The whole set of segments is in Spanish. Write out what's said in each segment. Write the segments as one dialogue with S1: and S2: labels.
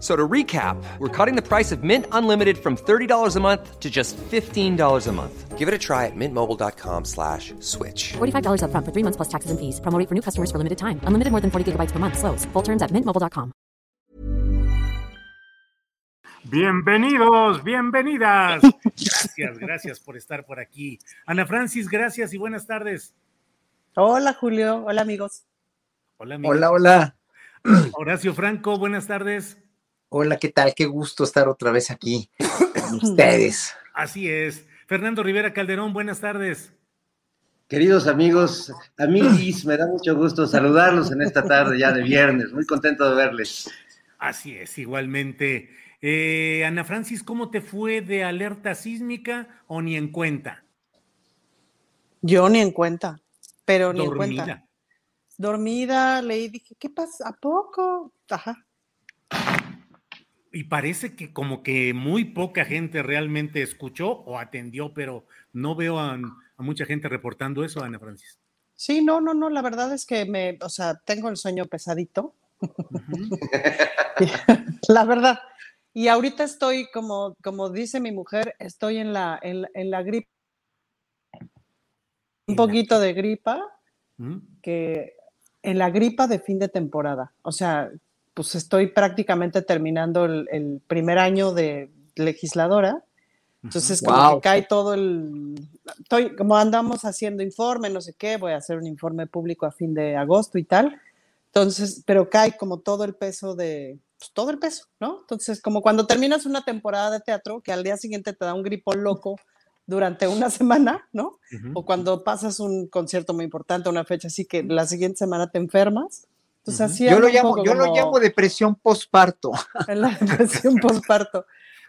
S1: So to recap, we're cutting the price of Mint Unlimited from $30 a month to just $15 a month. Give it a try at mintmobile.com slash switch.
S2: $45 upfront for three months plus taxes and fees. Promo rate for new customers for limited time. Unlimited more than 40 gigabytes per month. Slows. Full terms at mintmobile.com.
S3: Bienvenidos, bienvenidas. Gracias, gracias por estar por aquí. Ana Francis, gracias y buenas tardes.
S4: Hola Julio, hola amigos.
S3: Hola, amigos.
S5: Hola, hola.
S3: Horacio Franco, buenas tardes.
S5: Hola, ¿qué tal? Qué gusto estar otra vez aquí con ustedes.
S3: Así es. Fernando Rivera Calderón, buenas tardes.
S6: Queridos amigos, amigos, me da mucho gusto saludarlos en esta tarde ya de viernes. Muy contento de verles.
S3: Así es, igualmente. Eh, Ana Francis, ¿cómo te fue de alerta sísmica o ni en cuenta?
S4: Yo ni en cuenta, pero ni en cuenta. Dormida, leí, dije, ¿qué pasa? ¿A poco? Ajá.
S3: Y parece que como que muy poca gente realmente escuchó o atendió, pero no veo a, a mucha gente reportando eso, Ana Francis.
S4: Sí, no, no, no, la verdad es que me, o sea, tengo el sueño pesadito. la verdad. Y ahorita estoy, como, como dice mi mujer, estoy en la, en, la- en la gripe. Un poquito de gripa,
S3: ¿Mm?
S4: que en la gripa de fin de temporada. O sea, pues estoy prácticamente terminando el, el primer año de legisladora. Entonces, como
S5: Wow.
S4: que cae todo el. Estoy, como andamos haciendo informe, no sé qué, voy a hacer un informe público a fin de agosto y tal. Entonces, pero cae como todo el peso de. pues, todo el peso, ¿no? Entonces, como cuando terminas una temporada de teatro, que al día siguiente te da un gripón loco durante una semana, ¿no?
S3: Ujú.
S4: o cuando pasas un concierto muy importante, una fecha así que la siguiente semana te enfermas. Así
S5: Yo lo llamo, yo lo llamo depresión postparto.
S4: en la depresión postparto.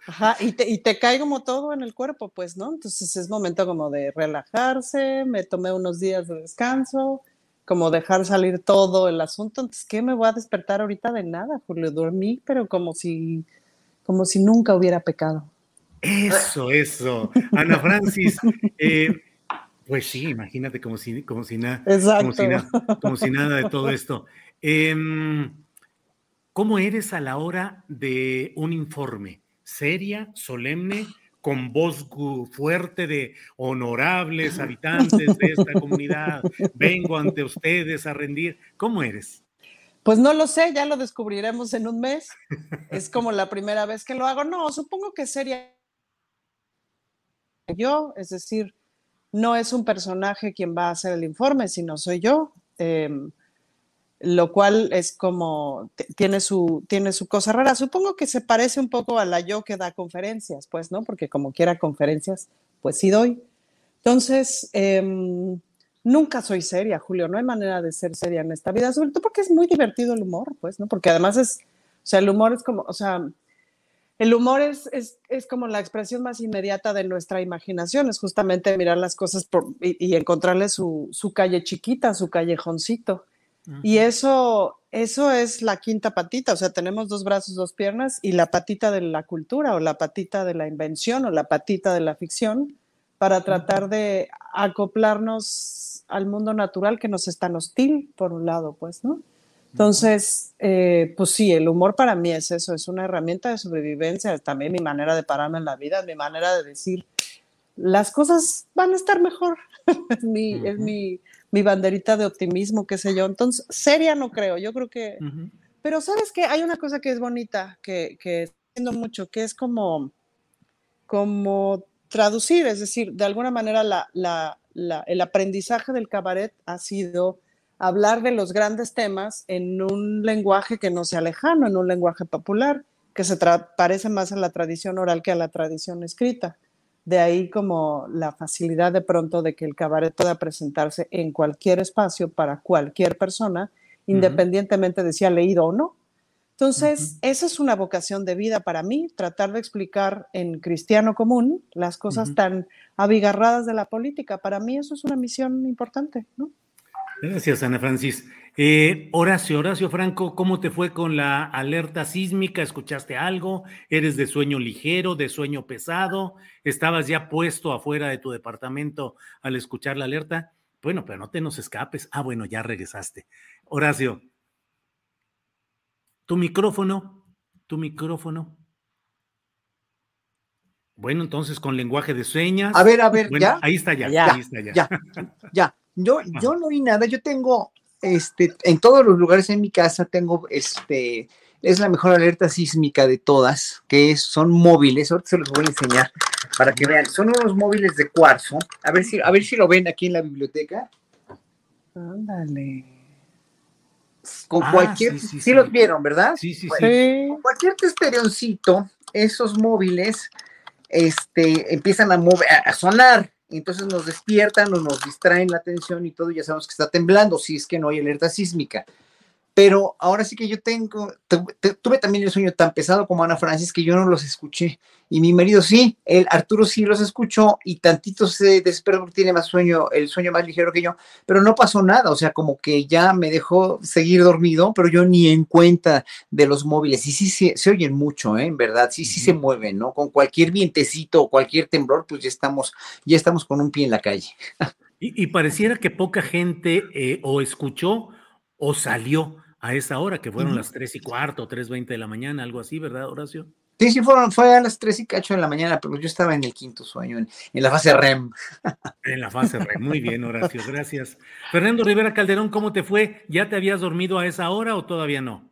S4: Ajá, y te, y te cae como todo en el cuerpo, pues, ¿no? Entonces es momento como de relajarse, me tomé unos días de descanso, como dejar salir todo el asunto. Entonces, ¿qué me voy a despertar ahorita de nada, Julio? Dormí, pero como si, como si nunca hubiera pecado.
S3: Eso, eso. Ana Francis, eh, pues sí, imagínate como si, como si nada. Como si,
S4: Exacto.
S3: na- como si nada de todo esto. Em, ¿Cómo eres a la hora de un informe? ¿Seria, solemne, con voz fuerte de honorables habitantes de esta comunidad? Vengo ante ustedes a rendir. ¿Cómo eres?
S4: Pues no lo sé, ya lo descubriremos en un mes. Es como la primera vez que lo hago. No, supongo que sería yo, es decir, no es un personaje quien va a hacer el informe, sino soy yo. em, lo cual es como, tiene su, tiene su cosa rara. Supongo que se parece un poco a la yo que da conferencias, pues, ¿no? Porque como quiera conferencias, pues sí doy. Entonces, em, nunca soy seria, Julio, no hay manera de ser seria en esta vida, sobre todo porque es muy divertido el humor, pues, ¿no? Porque además es, o sea, el humor es como, o sea, el humor es, es, es como la expresión más inmediata de nuestra imaginación, es justamente mirar las cosas y, y encontrarle su, su calle chiquita, su callejoncito. Y eso, eso es la quinta patita, o sea, tenemos dos brazos, dos piernas y la patita de la cultura o la patita de la invención o la patita de la ficción para tratar de acoplarnos al mundo natural que nos es tan hostil, por un lado, pues, ¿no? Entonces, eh, pues sí, el humor para mí es eso, es una herramienta de sobrevivencia, es también mi manera de pararme en la vida, mi manera de decir, las cosas van a estar mejor, es, mi, es mi, mi banderita de optimismo, qué sé yo. Entonces, seria no creo, yo creo que... Pero sabes que hay una cosa que es bonita, que, que estoy haciendo mucho, que es como, como traducir, es decir, de alguna manera la, la, el aprendizaje del cabaret ha sido hablar de los grandes temas en un lenguaje que no sea lejano, en un lenguaje popular, que se parece más a la tradición oral que a la tradición escrita. De ahí como la facilidad de pronto de que el cabaret pueda presentarse en cualquier espacio para cualquier persona, independientemente de si ha leído o no. Entonces, esa es una vocación de vida para mí, tratar de explicar en cristiano común las cosas tan abigarradas de la política. Para mí eso es una misión importante, ¿no?
S3: Gracias, Ana Francis. Eh, Horacio, Horacio Franco, ¿cómo te fue con la alerta sísmica? ¿Escuchaste algo? ¿Eres de sueño ligero, de sueño pesado? ¿Estabas ya puesto afuera de tu departamento al escuchar la alerta? Bueno, pero no te nos escapes. Ah, bueno, ya regresaste. Horacio, tu micrófono, tu micrófono. Bueno, entonces con lenguaje de señas.
S5: A ver, a ver, ya.
S3: Ahí está ya, ya, ahí está ya.
S5: Ya, ya. Yo, yo no oí nada, yo tengo, este, en todos los lugares en mi casa tengo, este, es la mejor alerta sísmica de todas, que son móviles, ahorita se los voy a enseñar para que vean, son unos móviles de cuarzo, a ver si, a ver si lo ven aquí en la biblioteca.
S4: Ándale
S5: con ah, cualquier, sí, los vieron, ¿verdad?
S3: Sí, sí,
S5: sí. Con cualquier testerioncito, esos móviles este, empiezan a, mover, a sonar, entonces nos despiertan o nos distraen la atención y todo, ya sabemos que está temblando, si es que no hay alerta sísmica. Pero ahora sí que yo tengo, tuve también el sueño tan pesado como Ana Francis que yo no los escuché. Y mi marido sí, el Arturo sí los escuchó y tantito se desesperó porque tiene más sueño, el sueño más ligero que yo, pero no pasó nada, o sea, como que ya me dejó seguir dormido, pero yo ni en cuenta de los móviles. Y sí, sí se oyen mucho, ¿eh? en verdad, sí, sí se mueven, ¿no? Con cualquier vientecito o cualquier temblor, pues ya estamos, ya estamos con un pie en la calle.
S3: y, pareciera que poca gente eh, o escuchó o salió a esa hora, que fueron las tres y cuarto, tres veinte de la mañana, algo así, ¿verdad, Horacio?
S5: Sí, sí, fueron, fue a las tres y cacho de la mañana, pero yo estaba en el quinto sueño, en, la fase REM.
S3: En la fase REM, muy bien, Horacio, gracias. Fernando Rivera Calderón, ¿cómo te fue? ¿Ya te habías dormido a esa hora o todavía no?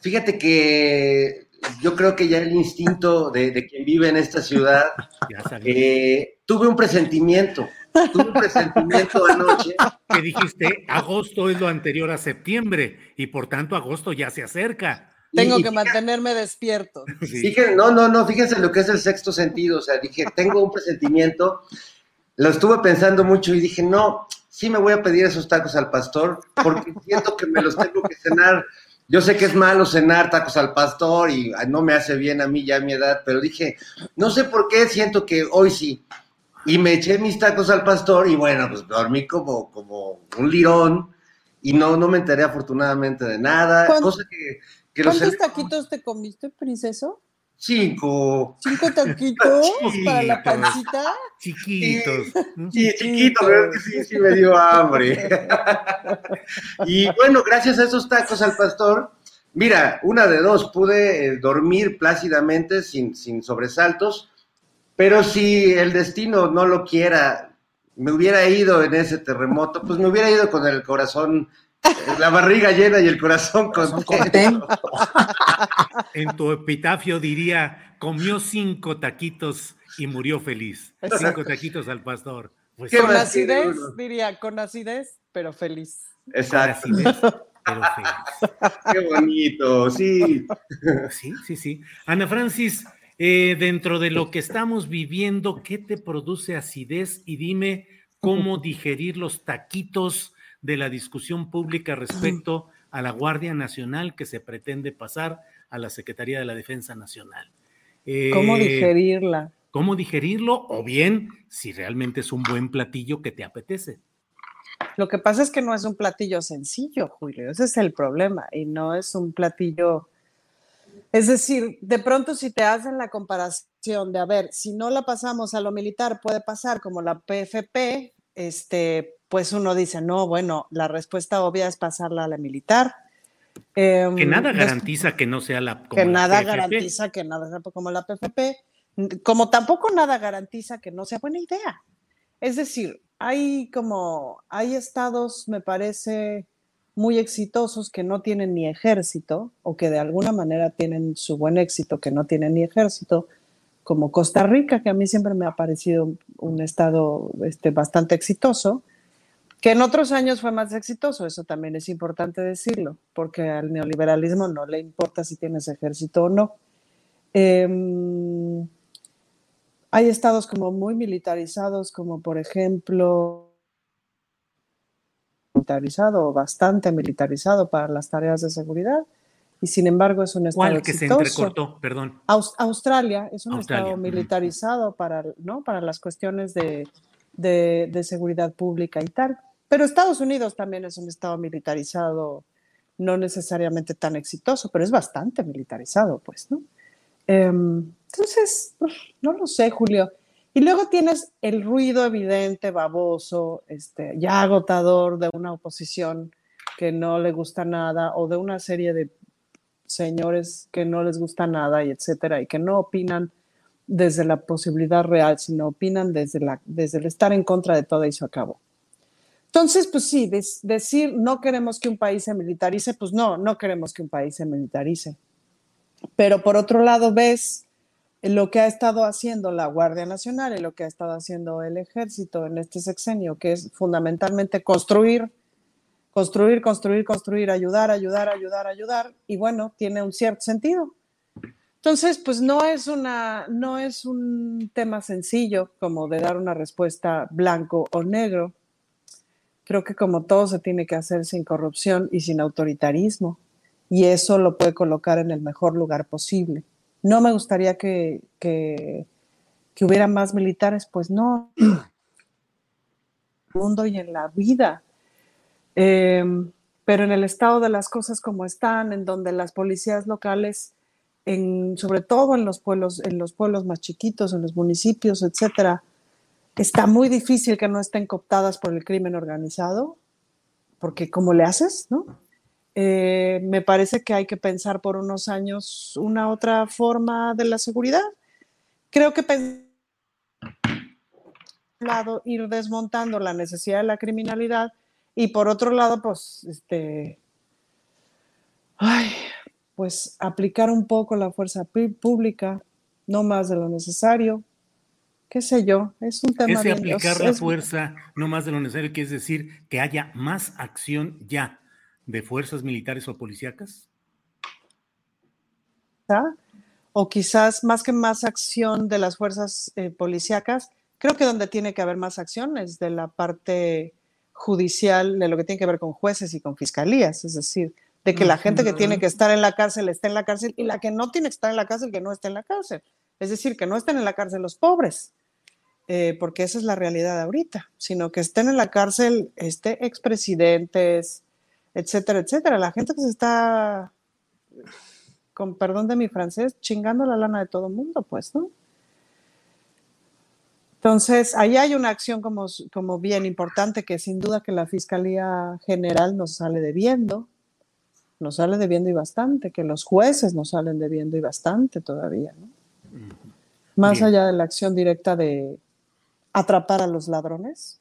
S6: Fíjate que yo creo que ya el instinto de, quien vive en esta ciudad, eh, tuve un presentimiento tuve un presentimiento anoche.
S3: Que dijiste, agosto es lo anterior a septiembre y por tanto agosto ya se acerca.
S4: Tengo que mantenerme despierto.
S6: no, no, no, fíjense lo que es el sexto sentido. O sea, dije, tengo un presentimiento. Lo estuve pensando mucho y dije, no, sí me voy a pedir esos tacos al pastor porque siento que me los tengo que cenar. Yo sé que es malo cenar tacos al pastor y no me hace bien a mí ya a mi edad, pero dije, no sé por qué siento que hoy sí. Y me eché mis tacos al pastor y bueno, pues dormí como, como un lirón y no, no me enteré afortunadamente de nada. Cosa que,
S4: ¿Cuántos taquitos te comiste, princeso?
S6: Cinco.
S4: ¿Cinco taquitos para la pancita?
S3: Chiquitos.
S6: Sí, chiquitos, pero que sí, sí me dio hambre. y bueno, gracias a esos tacos al pastor, mira, una de dos, pude eh, dormir plácidamente sin, sin sobresaltos pero si el destino no lo quiera, me hubiera ido en ese terremoto, pues me hubiera ido con el corazón, la barriga llena y el corazón contento.
S3: En tu epitafio diría, comió cinco taquitos y murió feliz. Cinco taquitos al pastor.
S4: Pues con acidez, diría, con acidez, pero feliz.
S6: Exacto. pero feliz. Qué bonito, sí.
S3: Sí, sí, sí. Ana Francis, eh, dentro de lo que estamos viviendo, ¿qué te produce acidez? Y dime cómo digerir los taquitos de la discusión pública respecto a la Guardia Nacional que se pretende pasar a la Secretaría de la Defensa Nacional.
S4: ¿Cómo eh, digerirla?
S3: ¿Cómo digerirlo? O bien, si realmente es un buen platillo que te apetece.
S4: Lo que pasa es que no es un platillo sencillo, Julio, ese es el problema, y no es un platillo es decir, de pronto si te hacen la comparación de, a ver, si no la pasamos a lo militar, puede pasar como la PFP, este, pues uno dice, no, bueno, la respuesta obvia es pasarla a la militar.
S3: que em, nada garantiza que no sea la
S4: como Que nada garantiza que nada sea como la PFP, como tampoco nada garantiza que no sea buena idea. Es decir, hay como, hay estados, me parece, muy exitosos que no tienen ni ejército o que de alguna manera tienen su buen éxito que no tienen ni ejército, como Costa Rica, que a mí siempre me ha parecido un estado este, bastante exitoso, que en otros años fue más exitoso, eso también es importante decirlo, porque al neoliberalismo no le importa si tienes ejército o no. Em, hay estados como muy militarizados, como por ejemplo, militarizado o bastante militarizado para las tareas de seguridad, y sin embargo es un estado
S3: ¿Cuál que se entrecortó? Perdón.
S4: Australia es un estado militarizado para, ¿no? para las cuestiones de, de, de seguridad pública y tal. Pero Estados Unidos también es un estado militarizado, no necesariamente tan exitoso, pero es bastante militarizado, pues, ¿no? Em, entonces, no lo sé, Julio. Y luego tienes el ruido evidente, baboso, este, ya agotador de una oposición que no le gusta nada o de una serie de señores que no les gusta nada y etcétera y que no opinan desde la posibilidad real, sino opinan desde, la, desde el estar en contra de todo y se acabó. Entonces, pues sí, decir no queremos que un país se militarice, pues no, no queremos que un país se militarice. Pero por otro lado, ves lo que ha estado haciendo la Guardia Nacional y lo que ha estado haciendo el ejército en este sexenio, que es fundamentalmente construir, construir, construir, construir, ayudar, ayudar, ayudar, ayudar, y bueno, tiene un cierto sentido. Entonces, pues no es una, no es un tema sencillo como de dar una respuesta blanco o negro. Creo que como todo se tiene que hacer sin corrupción y sin autoritarismo, y eso lo puede colocar en el mejor lugar posible. No me gustaría que, que, hubiera más militares, pues no, en el mundo y en la vida. Em, pero en el estado de las cosas como están, en donde las policías locales, sobre todo en los pueblos, en los pueblos más chiquitos, en los municipios, etcétera, está muy difícil que no estén cooptadas por el crimen organizado, porque ¿cómo le haces? ¿no? Eh, me parece que hay que pensar por unos años una otra forma de la seguridad. Creo que lado ir desmontando la necesidad de la criminalidad y por otro lado, pues, este, ay, pues aplicar un poco la fuerza pública, no más de lo necesario, qué sé yo, es un tema.
S3: Ese aplicar la fuerza, no más de lo necesario, quiere decir que haya más acción ya de fuerzas militares o policíacas.
S4: O quizás más que más acción de las fuerzas eh, policíacas, creo que donde tiene que haber más acción es de la parte judicial, de lo que tiene que ver con jueces y con fiscalías, es decir, de que la gente que tiene que estar en la cárcel esté en la cárcel y la que no tiene que estar en la cárcel que no esté en la cárcel. Es decir, que no estén en la cárcel los pobres, eh, porque esa es la realidad ahorita, sino que estén en la cárcel este, expresidentes, etcétera, etcétera. La gente que se está, con perdón de mi francés, chingando la lana de todo el mundo, pues, ¿no? Entonces, ahí hay una acción como, como bien importante que sin duda que la Fiscalía General nos sale debiendo, nos sale debiendo y bastante, que los jueces nos salen debiendo y bastante todavía, ¿no? Más allá de la acción directa de, atrapar a los ladrones.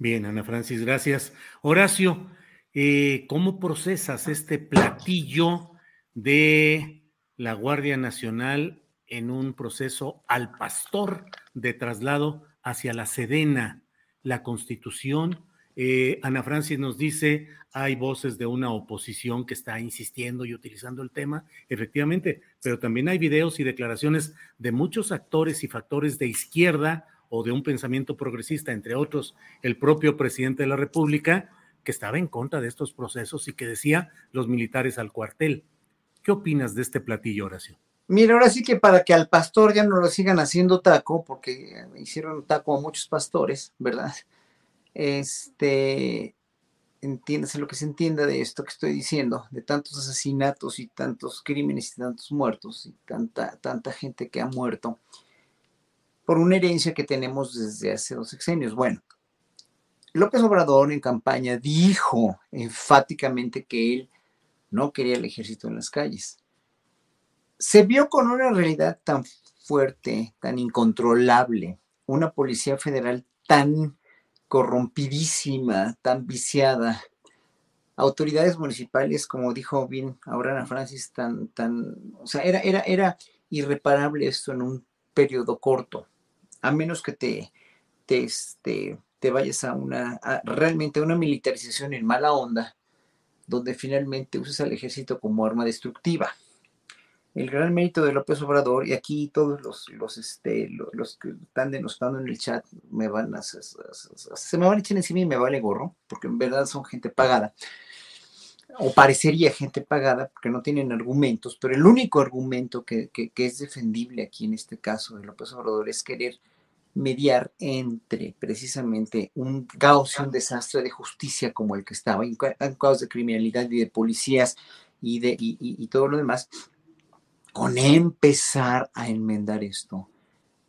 S3: Bien, Ana Francis, gracias. Horacio, eh, ¿cómo procesas este platillo de la Guardia Nacional en un proceso al pastor de traslado hacia la Sedena, la Constitución eh, Ana Francis nos dice, hay voces de una oposición que está insistiendo y utilizando el tema, efectivamente, pero también hay videos y declaraciones de muchos actores y factores de izquierda o de un pensamiento progresista, entre otros el propio presidente de la República, que estaba en contra de estos procesos y que decía los militares al cuartel. ¿Qué opinas de este platillo, Horacio?
S5: Mira, ahora sí que para que al pastor ya no lo sigan haciendo taco, porque hicieron taco a muchos pastores, ¿verdad? este, entiéndase lo que se entienda de esto que estoy diciendo, de tantos asesinatos y tantos crímenes y tantos muertos y tanta, tanta gente que ha muerto por una herencia que tenemos desde hace dos sexenios. Bueno, López Obrador en campaña dijo enfáticamente que él no quería el ejército en las calles. Se vio con una realidad tan fuerte, tan incontrolable, una policía federal tan corrompidísima, tan viciada. Autoridades municipales, como dijo bien ahora Ana Francis, tan, tan, o sea, era, era, era irreparable esto en un periodo corto, a menos que te, te, este, te vayas a una, realmente una militarización en mala onda, donde finalmente uses al ejército como arma destructiva. El gran mérito de López Obrador, y aquí todos los, los, este, los, que están denostando en el chat me van a, se me van a echar encima y me vale gorro, porque en verdad son gente pagada, o parecería gente pagada, porque no tienen argumentos, pero el único argumento que, que, es defendible aquí en este caso de López Obrador es querer mediar entre precisamente un caos y un desastre de justicia como el que estaba, un caos de criminalidad y de policías y, de, y todo lo demás, con empezar a enmendar esto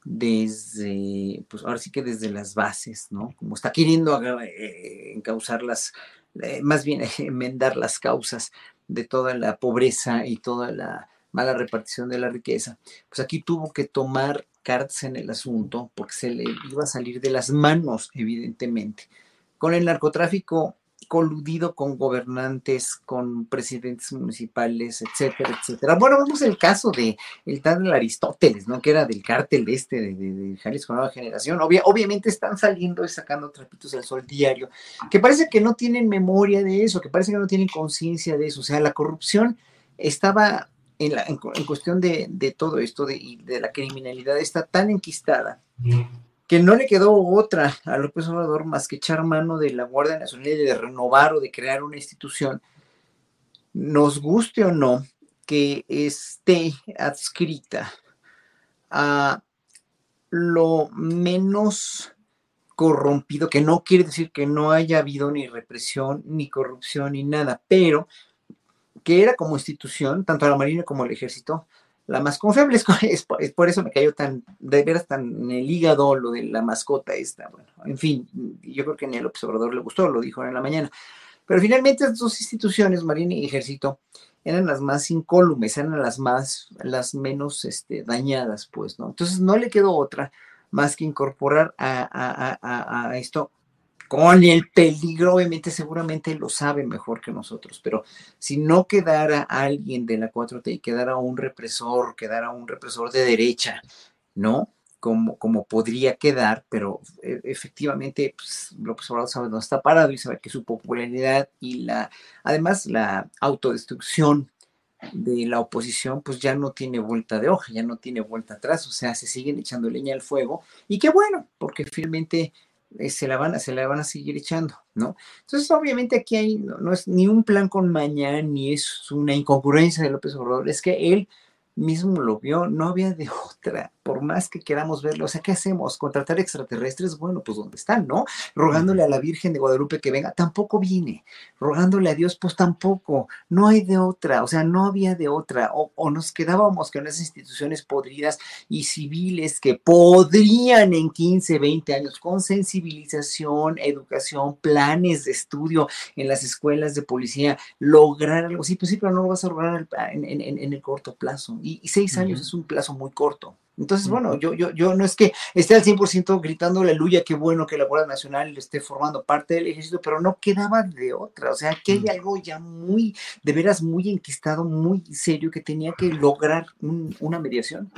S5: desde, pues ahora sí que desde las bases, ¿no? Como está queriendo eh, encauzar las, eh, más bien enmendar las causas de toda la pobreza y toda la mala repartición de la riqueza, pues aquí tuvo que tomar cartas en el asunto porque se le iba a salir de las manos, evidentemente. Con el narcotráfico coludido con gobernantes, con presidentes municipales, etcétera, etcétera. Bueno, vemos el caso de el tal Aristóteles, ¿no? Que era del cártel este de, de, Jalisco Nueva Generación. obviamente están saliendo y sacando trapitos al sol diario, que parece que no tienen memoria de eso, que parece que no tienen conciencia de eso. O sea, la corrupción estaba en, la, cuestión de, todo esto de, de la criminalidad, está tan enquistada que no le quedó otra a López Obrador más que echar mano de la Guardia Nacional y de renovar o de crear una institución, nos guste o no, que esté adscrita a lo menos corrompido, que no quiere decir que no haya habido ni represión, ni corrupción, ni nada, pero que era como institución, tanto la Marina como el Ejército, la más confiable. Es, por eso me cayó tan, de veras, tan en el hígado lo de la mascota esta. Bueno, en fin, yo creo que ni al observador le gustó, lo dijo en la mañana. Pero finalmente estas dos instituciones, Marina y Ejército, eran las más incólumes, eran las más, las menos este, dañadas, pues, ¿no? Entonces no le quedó otra más que incorporar a, a, a esto con el peligro, obviamente seguramente lo sabe mejor que nosotros, pero si no quedara alguien de la 4T y quedara un represor, quedara un represor de derecha, ¿no? Como, como podría quedar, pero e, efectivamente pues, López Obrador sabe dónde está parado y sabe que su popularidad y la, además la autodestrucción de la oposición, pues ya no tiene vuelta de hoja, ya no tiene vuelta atrás, o sea, se siguen echando leña al fuego y qué bueno, porque finalmente eh, se la van a, se la van a seguir echando, ¿no? Entonces, obviamente aquí hay, no, es ni un plan con mañana, ni es una incongruencia de López Obrador, es que él mismo lo vio, no había de otra, por más que queramos verlo. O sea, ¿qué hacemos? ¿Contratar extraterrestres? Bueno, pues ¿dónde están, no? Rogándole a la Virgen de Guadalupe que venga, tampoco vine. Rogándole a Dios, pues tampoco. No hay de otra, o sea, no había de otra. O, nos quedábamos con esas instituciones podridas y civiles que podrían en 15, 20 años, con sensibilización, educación, planes de estudio en las escuelas de policía, lograr algo así. Pues sí, pero no lo vas a lograr en el corto plazo y, seis años es un plazo muy corto. Entonces, bueno, yo, yo, yo no es que esté al 100% gritando aleluya, qué bueno que la Guardia Nacional esté formando parte del ejército, pero no quedaba de otra. O sea, que hay algo ya muy, de veras, muy enquistado, muy serio, que tenía que lograr una mediación.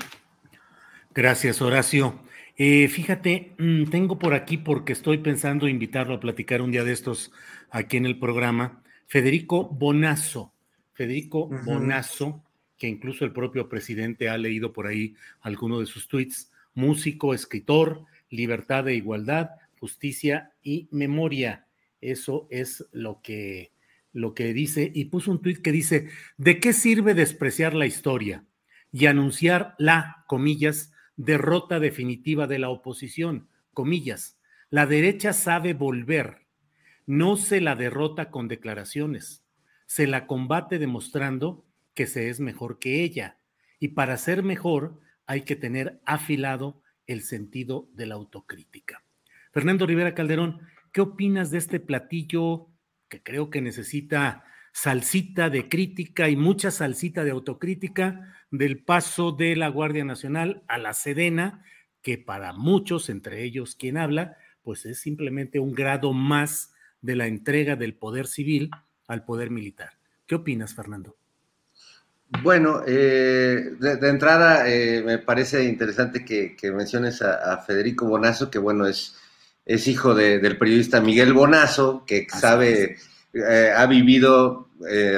S3: Gracias, Horacio. Eh, fíjate, mm, tengo por aquí, porque estoy pensando invitarlo a platicar un día de estos aquí en el programa, Federico Bonazo. Federico Bonazo que incluso el propio presidente ha leído por ahí alguno de sus tweets, músico, escritor, libertad e igualdad, justicia y memoria. Eso es lo que, lo que dice, y puso un tweet que dice, ¿de qué sirve despreciar la historia y anunciar la, comillas, derrota definitiva de la oposición, comillas? La derecha sabe volver, no se la derrota con declaraciones, se la combate demostrando que se es mejor que ella. Y para ser mejor hay que tener afilado el sentido de la autocrítica. Fernando Rivera Calderón, ¿qué opinas de este platillo que creo que necesita salsita de crítica y mucha salsita de autocrítica del paso de la Guardia Nacional a la Sedena, que para muchos, entre ellos quien habla, pues es simplemente un grado más de la entrega del poder civil al poder militar. ¿Qué opinas, Fernando?
S6: Bueno, eh, de, entrada eh, me parece interesante que, menciones a, Federico Bonazo, que bueno, es, es hijo del periodista Miguel Bonazo, que sabe, eh, ha vivido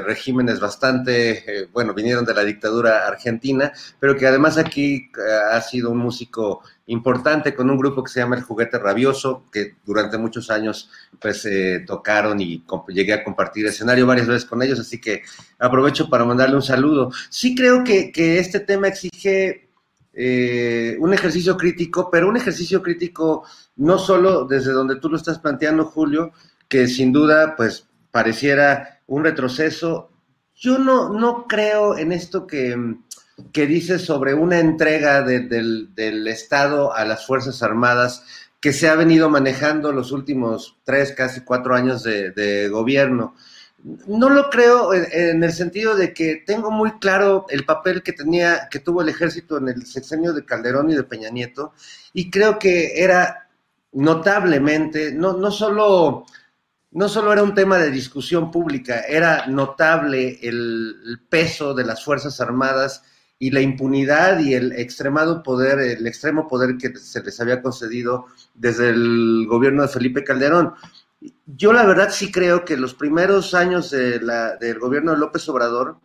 S6: regímenes bastante, bueno, vinieron de la dictadura argentina, pero que además aquí ha sido un músico importante con un grupo que se llama El Juguete Rabioso, que durante muchos años pues eh, tocaron y llegué a compartir escenario varias veces con ellos, así que aprovecho para mandarle un saludo. Sí creo que, este tema exige eh, un ejercicio crítico, pero un ejercicio crítico no solo desde donde tú lo estás planteando, Julio, que sin duda pues pareciera un retroceso. Yo no, no creo en esto que que dice sobre una entrega del, Estado a las Fuerzas Armadas que se ha venido manejando los últimos tres, casi cuatro años de, gobierno. No lo creo en, el sentido de que tengo muy claro el papel que tenía, que tuvo el ejército en el sexenio de Calderón y de Peña Nieto, y creo que era notablemente, no, no solo no solo era un tema de discusión pública, era notable el peso de las Fuerzas Armadas y la impunidad y el extremado poder, el extremo poder que se les había concedido desde el gobierno de Felipe Calderón. Yo la verdad sí creo que los primeros años de la, del gobierno de López Obrador,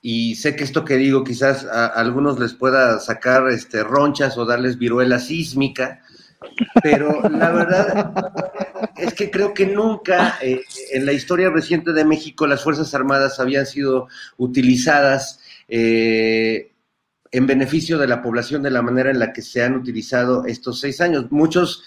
S6: y sé que esto que digo quizás a, algunos les pueda sacar este, ronchas o darles viruela sísmica, pero la verdad es que creo que nunca eh, en la historia reciente de México las Fuerzas Armadas habían sido utilizadas eh, en beneficio de la población de la manera en la que se han utilizado estos seis años. Muchos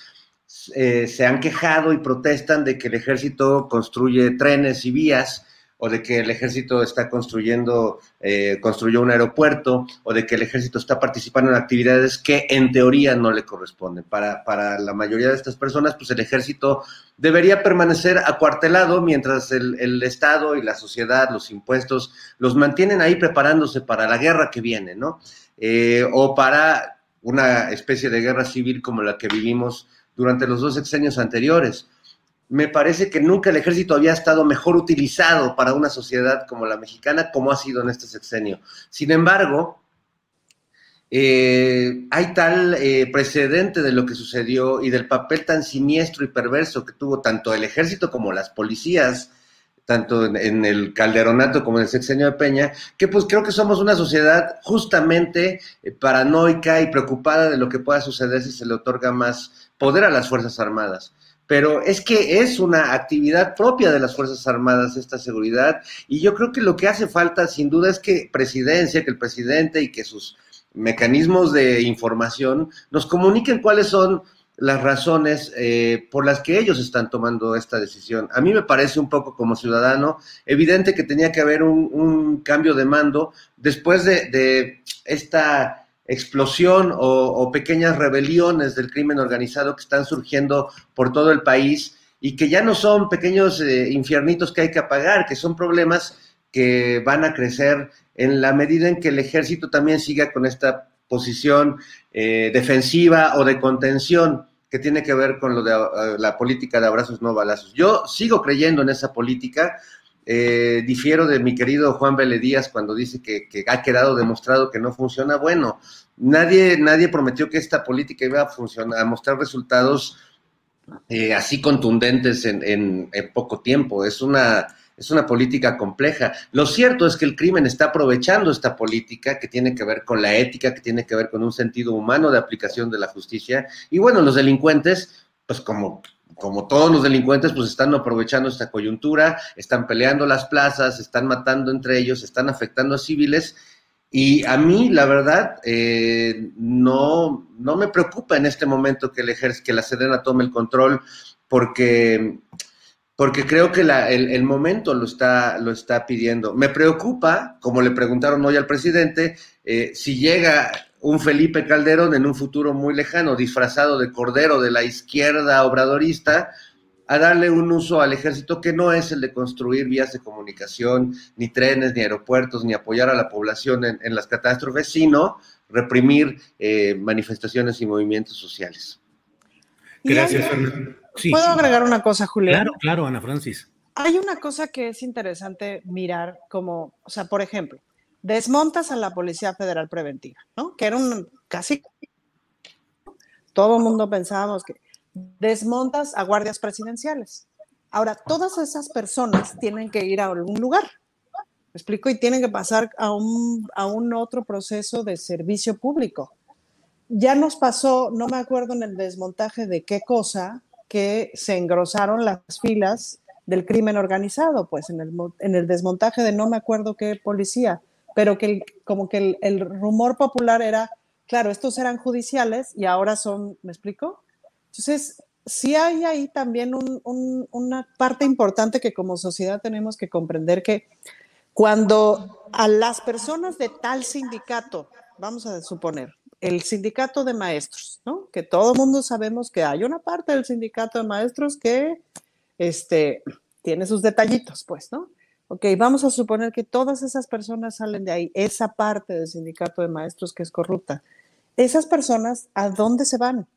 S6: eh, se han quejado y protestan de que el ejército construye trenes y vías o de que el ejército está construyendo, eh, construyó un aeropuerto, o de que el ejército está participando en actividades que en teoría no le corresponden. Para, para la mayoría de estas personas, pues el ejército debería permanecer acuartelado mientras el, el, Estado y la sociedad, los impuestos, los mantienen ahí preparándose para la guerra que viene, ¿no? Eh, o para una especie de guerra civil como la que vivimos durante los dos sexenios anteriores me parece que nunca el ejército había estado mejor utilizado para una sociedad como la mexicana como ha sido en este sexenio. Sin embargo, eh, hay tal eh, precedente de lo que sucedió y del papel tan siniestro y perverso que tuvo tanto el ejército como las policías, tanto en, el calderonato como en el sexenio de Peña, que pues creo que somos una sociedad justamente eh, paranoica y preocupada de lo que pueda suceder si se le otorga más poder a las Fuerzas Armadas pero es que es una actividad propia de las Fuerzas Armadas esta seguridad y yo creo que lo que hace falta sin duda es que presidencia, que el presidente y que sus mecanismos de información nos comuniquen cuáles son las razones eh, por las que ellos están tomando esta decisión. A mí me parece un poco como ciudadano evidente que tenía que haber un, cambio de mando después de, de esta explosión o, pequeñas rebeliones del crimen organizado que están surgiendo por todo el país y que ya no son pequeños eh, infiernitos que hay que apagar, que son problemas que van a crecer en la medida en que el ejército también siga con esta posición eh, defensiva o de contención que tiene que ver con lo de eh, la política de abrazos no balazos. Yo sigo creyendo en esa política, eh, difiero de mi querido Juan Vélez Díaz cuando dice que, ha quedado demostrado que no funciona. Bueno, nadie, nadie prometió que esta política iba a funcionar, a mostrar resultados eh, así contundentes en, poco tiempo. Es una, es una política compleja. Lo cierto es que el crimen está aprovechando esta política que tiene que ver con la ética, que tiene que ver con un sentido humano de aplicación de la justicia. Y bueno, los delincuentes, pues como como todos los delincuentes, pues están aprovechando esta coyuntura, están peleando las plazas, están matando entre ellos, están afectando a civiles. Y a mí, la verdad, eh, no, no me preocupa en este momento que, el que la Sedena tome el control, porque, porque creo que el, momento lo está, lo está pidiendo. Me preocupa, como le preguntaron hoy al presidente, eh, si llega un Felipe Calderón en un futuro muy lejano, disfrazado de cordero de la izquierda obradorista, a darle un uso al ejército que no es el de construir vías de comunicación, ni trenes, ni aeropuertos, ni apoyar a la población en, las catástrofes, sino reprimir eh, manifestaciones y movimientos sociales.
S3: Gracias,
S4: ¿Puedo agregar una cosa, Julián?
S3: Claro, claro, Ana Francis.
S4: Hay una cosa que es interesante mirar como, o sea, por ejemplo, desmontas a la Policía Federal Preventiva, ¿no? Que era un casi todo el mundo pensábamos que desmontas a guardias presidenciales. Ahora, todas esas personas tienen que ir a algún lugar, ¿me explico? Y tienen que pasar a un, a un otro proceso de servicio público. Ya nos pasó, no me acuerdo en el desmontaje de qué cosa, que se engrosaron las filas del crimen organizado, pues en el, en el desmontaje de no me acuerdo qué policía, pero que como que el, el rumor popular era, claro, estos eran judiciales y ahora son, ¿me explico? Entonces, sí hay ahí también un, un, una parte importante que como sociedad tenemos que comprender que cuando a las personas de tal sindicato, vamos a suponer, el sindicato de maestros, ¿no? Que todo el mundo sabemos que hay una parte del sindicato de maestros que este, tiene sus detallitos, pues, ¿no? Ok, vamos a suponer que todas esas personas salen de ahí, esa parte del sindicato de maestros que es corrupta. Esas personas, ¿a dónde se van?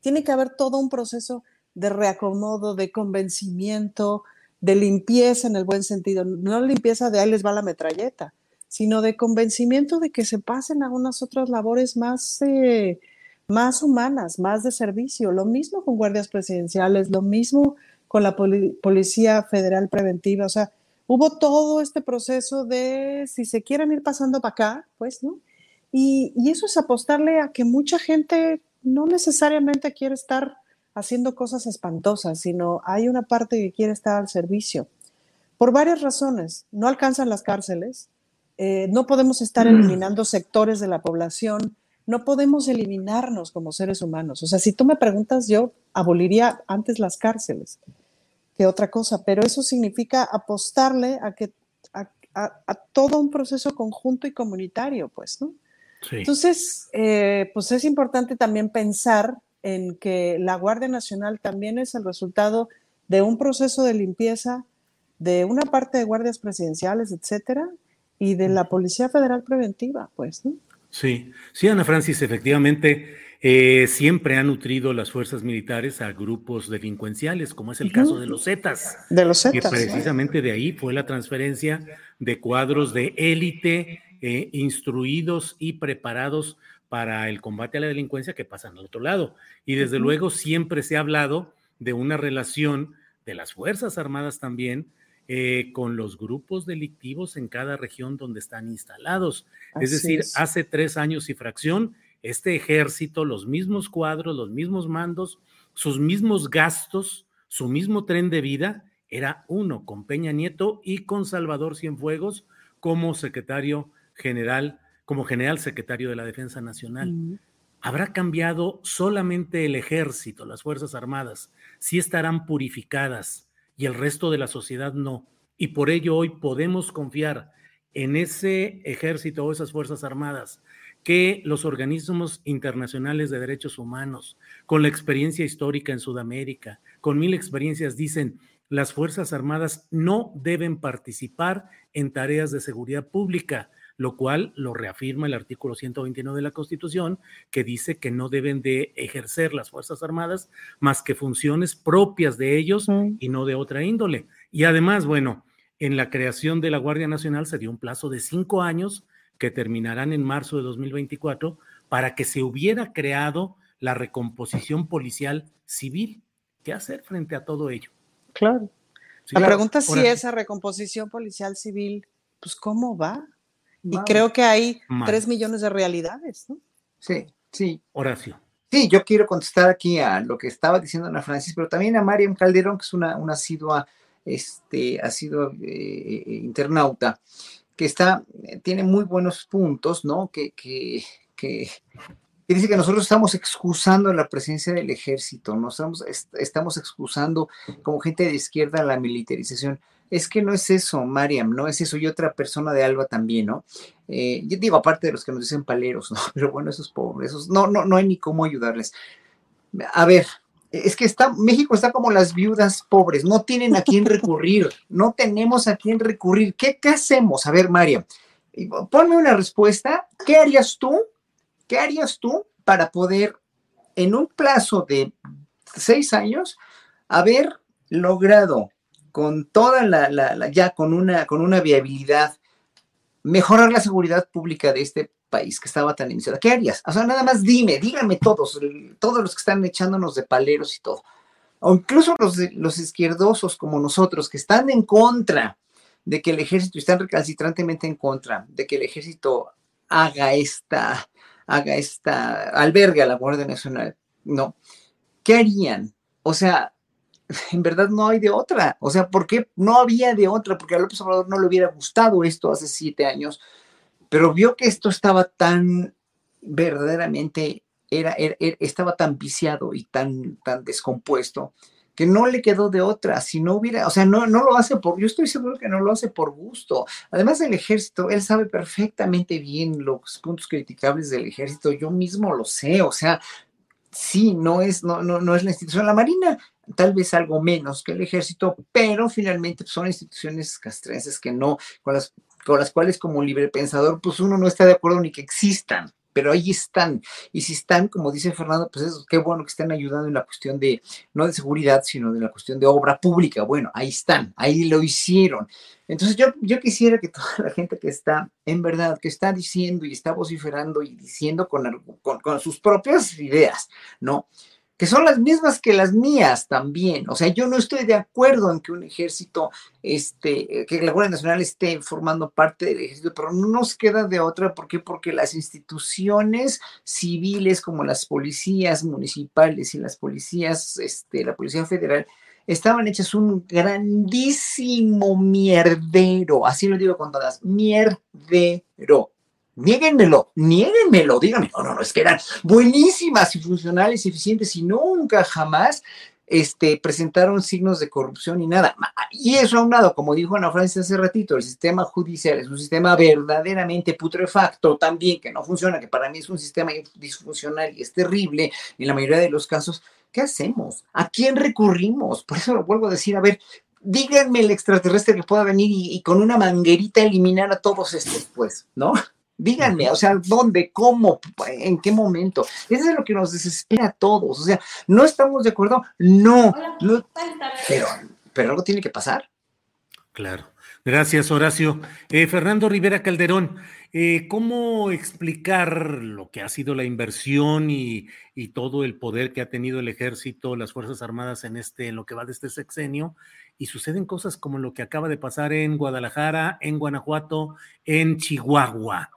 S4: Tiene que haber todo un proceso de reacomodo, de convencimiento, de limpieza en el buen sentido, no limpieza de ahí les va la metralleta, sino de convencimiento de que se pasen a unas otras labores más, eh, más humanas, más de servicio. Lo mismo con guardias presidenciales, lo mismo con la Policía Federal Preventiva. O sea, hubo todo este proceso de si se quieren ir pasando para acá, pues, ¿no? Y, y eso es apostarle a que mucha gente no necesariamente quiere estar haciendo cosas espantosas, sino hay una parte que quiere estar al servicio. Por varias razones. No alcanzan las cárceles, eh, no podemos estar mm. eliminando sectores de la población, no podemos eliminarnos como seres humanos. O sea, si tú me preguntas, yo aboliría antes las cárceles que otra cosa, pero eso significa apostarle a que a, todo un proceso conjunto y comunitario, pues, ¿no? Entonces, eh, pues es importante también pensar en que la Guardia Nacional también es el resultado de un proceso de limpieza de una parte de guardias presidenciales, etcétera, y de la Policía Federal Preventiva, pues, ¿no?
S3: Sí, sí, Ana Francis, efectivamente, eh, siempre han nutrido las fuerzas militares a grupos delincuenciales, como es el caso de los Zetas.
S4: De los Zetas.
S3: Que precisamente de ahí fue la transferencia de cuadros de élite eh, instruidos y preparados para el combate a la delincuencia que pasan al otro lado. Y desde luego siempre se ha hablado de una relación de las Fuerzas Armadas también eh, con los grupos delictivos en cada región donde están instalados. es decir, hace tres años y fracción, este ejército, los mismos cuadros, los mismos mandos, sus mismos gastos, su mismo tren de vida, era uno, con Peña Nieto y con Salvador Cienfuegos como secretario general, como general secretario de la Defensa Nacional. ¿Habrá cambiado solamente el ejército, las Fuerzas Armadas? ¿Sí estarán purificadas? y el resto de la sociedad no. Y por ello hoy podemos confiar en ese ejército o esas Fuerzas Armadas que los organismos internacionales de derechos humanos, con la experiencia histórica en Sudamérica, con mil experiencias, dicen, las Fuerzas Armadas no deben participar en tareas de seguridad pública lo cual lo reafirma el artículo 129 de la Constitución, que dice que no deben de ejercer las Fuerzas Armadas más que funciones propias de ellos y no de otra índole. Y además, bueno, en la creación de la Guardia Nacional se dio un plazo de cinco años que terminarán en marzo de 2024 para que se hubiera creado la recomposición policial civil. ¿Qué hacer frente a todo ello?
S4: Claro. la pregunta es si esa recomposición policial civil, pues ¿cómo va? Y creo que hay tres millones de realidades, ¿no?
S5: Sí, sí.
S3: Horacio.
S5: Sí, yo quiero contestar aquí a lo que estaba diciendo Ana Francis, pero también a Mariam Calderón, que es una, una asidua, este, asidua eh, eh, internauta, que está, tiene muy buenos puntos, ¿no? Que, que, que, dice que nosotros estamos excusando la presencia del ejército, no estamos, estamos excusando como gente de izquierda la militarización es que no es eso, Mariam, no es eso, y otra persona de Alba también, ¿no? Eh, yo digo, aparte de los que nos dicen paleros, ¿no? Pero bueno, esos pobres, esos, no, no, no hay ni cómo ayudarles. A ver, es que está, México está como las viudas pobres, no tienen a quién recurrir, no tenemos a quién recurrir. ¿Qué, hacemos? A ver, Mariam, ponme una respuesta. ¿Qué harías tú? ¿Qué harías tú para poder, en un plazo de seis años, haber logrado con toda la, ya con una, con una viabilidad mejorar la seguridad pública de este país que estaba tan iniciado. ¿Qué harías? O sea, nada más dime, díganme todos, todos los que están echándonos de paleros y todo. O incluso los, los izquierdosos como nosotros, que están en contra de que el ejército, están recalcitrantemente en contra de que el ejército haga esta, haga esta, albergue a la Guardia Nacional, ¿no? ¿Qué harían? O sea, en verdad no hay de otra. O sea, ¿por qué no había de otra? Porque a López Obrador no le hubiera gustado esto hace siete años, pero vio que esto estaba tan verdaderamente, era, estaba tan viciado y tan, tan descompuesto que no le quedó de otra, si no hubiera, o sea, no, no lo hace por, yo estoy seguro que no lo hace por gusto. Además del ejército, él sabe perfectamente bien los puntos criticables del ejército, yo mismo lo sé, o sea, sí, no es, no, no, no es la institución, la Marina tal vez algo menos que el ejército, pero finalmente son instituciones castrenses que no, con las, con las cuales como libre pensador, pues uno no está de acuerdo ni que existan, pero ahí están. Y si están, como dice Fernando, pues es qué bueno que están ayudando en la cuestión de, no de seguridad, sino de la cuestión de obra pública. Bueno, ahí están, ahí lo hicieron. Entonces yo, yo quisiera que toda la gente que está, en verdad, que está diciendo y está vociferando y diciendo con, con, con sus propias ideas, ¿no? Que son las mismas que las mías también. O sea, yo no estoy de acuerdo en que un ejército, este, que la Guardia Nacional esté formando parte del ejército, pero no nos queda de otra. ¿Por qué? Porque las instituciones civiles como las policías municipales y las policías, este, la Policía Federal, estaban hechas un grandísimo mierdero, así lo digo con todas, mierdero Niéguenmelo, niéguenmelo, díganme, no, no, no, es que eran buenísimas y funcionales y eficientes y nunca jamás este, presentaron signos de corrupción y nada. Y eso aunado, como dijo Ana Francia hace ratito, el sistema judicial es un sistema verdaderamente putrefacto también, que no funciona, que para mí es un sistema disfuncional y es terrible en la mayoría de los casos. ¿Qué hacemos? ¿A quién recurrimos? Por eso lo vuelvo a decir, a ver, díganme el extraterrestre que pueda venir y, y con una manguerita eliminar a todos estos, pues, ¿no? Díganme, o sea, ¿dónde? ¿Cómo? ¿En qué momento? Eso es lo que nos desespera a todos. O sea, ¿no estamos de acuerdo? No. pero, pero algo tiene que pasar.
S3: Claro. Gracias, Horacio. Eh, Fernando Rivera Calderón, eh, ¿cómo explicar lo que ha sido la inversión y, y, todo el poder que ha tenido el ejército, las Fuerzas Armadas en, este, en lo que va de este sexenio? Y suceden cosas como lo que acaba de pasar en Guadalajara, en Guanajuato, en Chihuahua.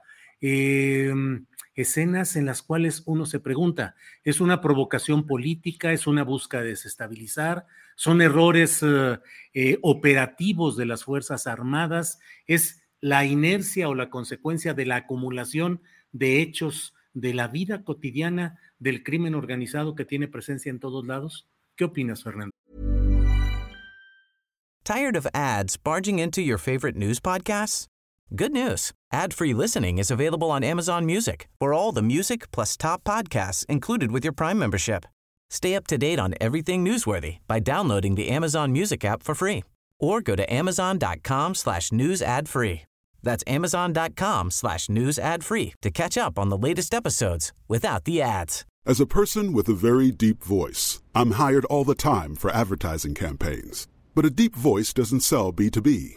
S3: Em, escenas en las cuales uno se pregunta, ¿es una provocación política? ¿Es una búsqueda de desestabilizar? ¿Son errores eh, eh, operativos de las Fuerzas Armadas? ¿Es la inercia o la consecuencia de la acumulación de hechos de la vida cotidiana del crimen organizado que tiene presencia en todos lados? ¿Qué opinas, Fernando?
S7: Tired of ads barging into your favorite news podcasts? Good news. Ad-free listening is available on Amazon Music for all the music plus top podcasts included with your Prime membership. Stay up to date on everything newsworthy by downloading the Amazon Music app for free or go to amazon.com slash news ad free. That's amazon.com slash news ad free to catch up on the latest episodes without the ads.
S8: As a person with a very deep voice, I'm hired all the time for advertising campaigns. But a deep voice doesn't sell B2B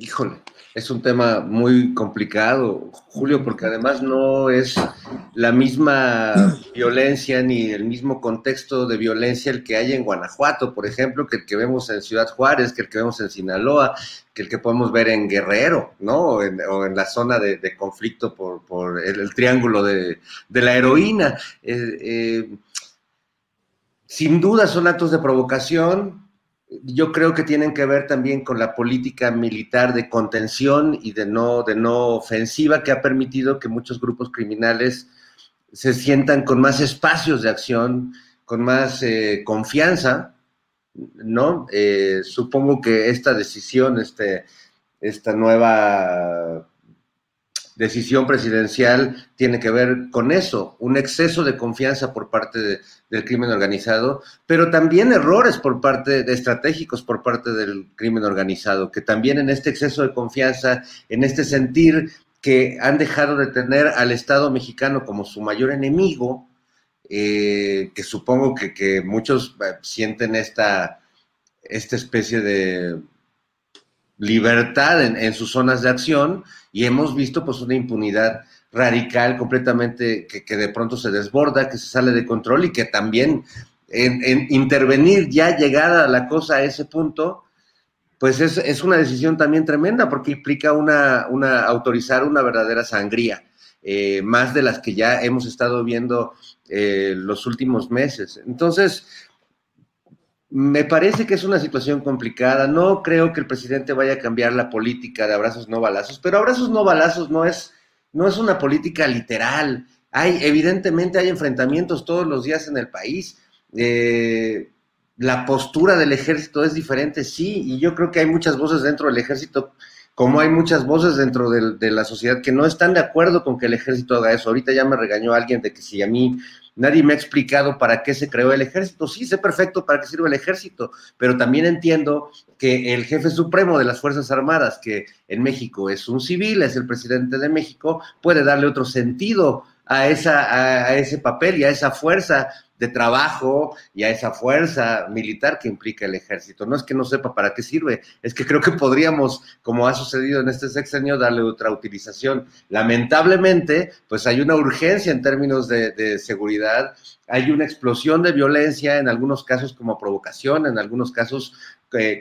S6: Híjole, es un tema muy complicado, Julio, porque además no es la misma violencia ni el mismo contexto de violencia el que hay en Guanajuato, por ejemplo, que el que vemos en Ciudad Juárez, que el que vemos en Sinaloa, que el que podemos ver en Guerrero, ¿no? O en, la zona de, conflicto por, el, triángulo de, la heroína. Eh, eh, sin duda son actos de provocación, yo creo que tienen que ver también con la política militar de contención y de no, de no ofensiva que ha permitido que muchos grupos criminales se sientan con más espacios de acción, con más eh, confianza, ¿no? Eh, supongo que esta decisión, este, esta nueva decisión presidencial tiene que ver con eso, un exceso de confianza por parte del crimen organizado, pero también errores por parte estratégicos por parte del crimen organizado, que también en este exceso de confianza, en este sentir que han dejado de tener al Estado mexicano como su mayor enemigo, eh, que supongo que, que muchos eh, sienten esta, esta especie de libertad en, sus zonas de acción y hemos visto pues una impunidad radical completamente que, de pronto se desborda, que se sale de control y que también en, intervenir ya llegada la cosa a ese punto, pues es, una decisión también tremenda porque implica una, una autorizar una verdadera sangría, eh, más de las que ya hemos estado viendo eh, los últimos meses. Entonces, me parece que es una situación complicada. No creo que el presidente vaya a cambiar la política de abrazos no balazos, pero abrazos no balazos no es, no es una política literal. Hay, evidentemente hay enfrentamientos todos los días en el país. Eh, la postura del ejército es diferente, sí, y yo creo que hay muchas voces dentro del ejército, como hay muchas voces dentro de, de la sociedad que no están de acuerdo con que el ejército haga eso. Ahorita ya me regañó alguien de que si a mí Nadie me ha explicado para qué se creó el ejército. Sí, sé perfecto para qué sirve el ejército, pero también entiendo que el jefe supremo de las Fuerzas Armadas, que en México es un civil, es el presidente de México, puede darle otro sentido a, esa, a, ese papel y a esa fuerza de trabajo y a esa fuerza militar que implica el ejército. No es que no sepa para qué sirve, es que creo que podríamos, como ha sucedido en este sexenio, darle otra utilización. Lamentablemente, pues hay una urgencia en términos de, seguridad, hay una explosión de violencia, en algunos casos como provocación, en algunos casos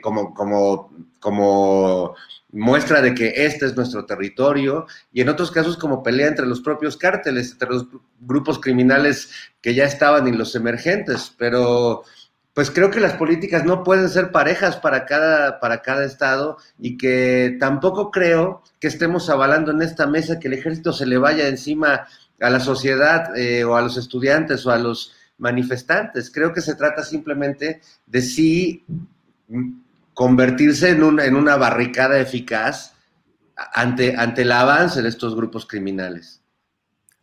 S6: como, como, como muestra de que este es nuestro territorio y en otros casos como pelea entre los propios cárteles, entre los grupos criminales que ya estaban y los emergentes, pero pues creo que las políticas no pueden ser parejas para cada, para cada estado y que tampoco creo que estemos avalando en esta mesa que el ejército se le vaya encima a la sociedad eh, o a los estudiantes o a los manifestantes. Creo que se trata simplemente de si convertirse en, en una barricada eficaz ante, ante el avance de estos grupos criminales.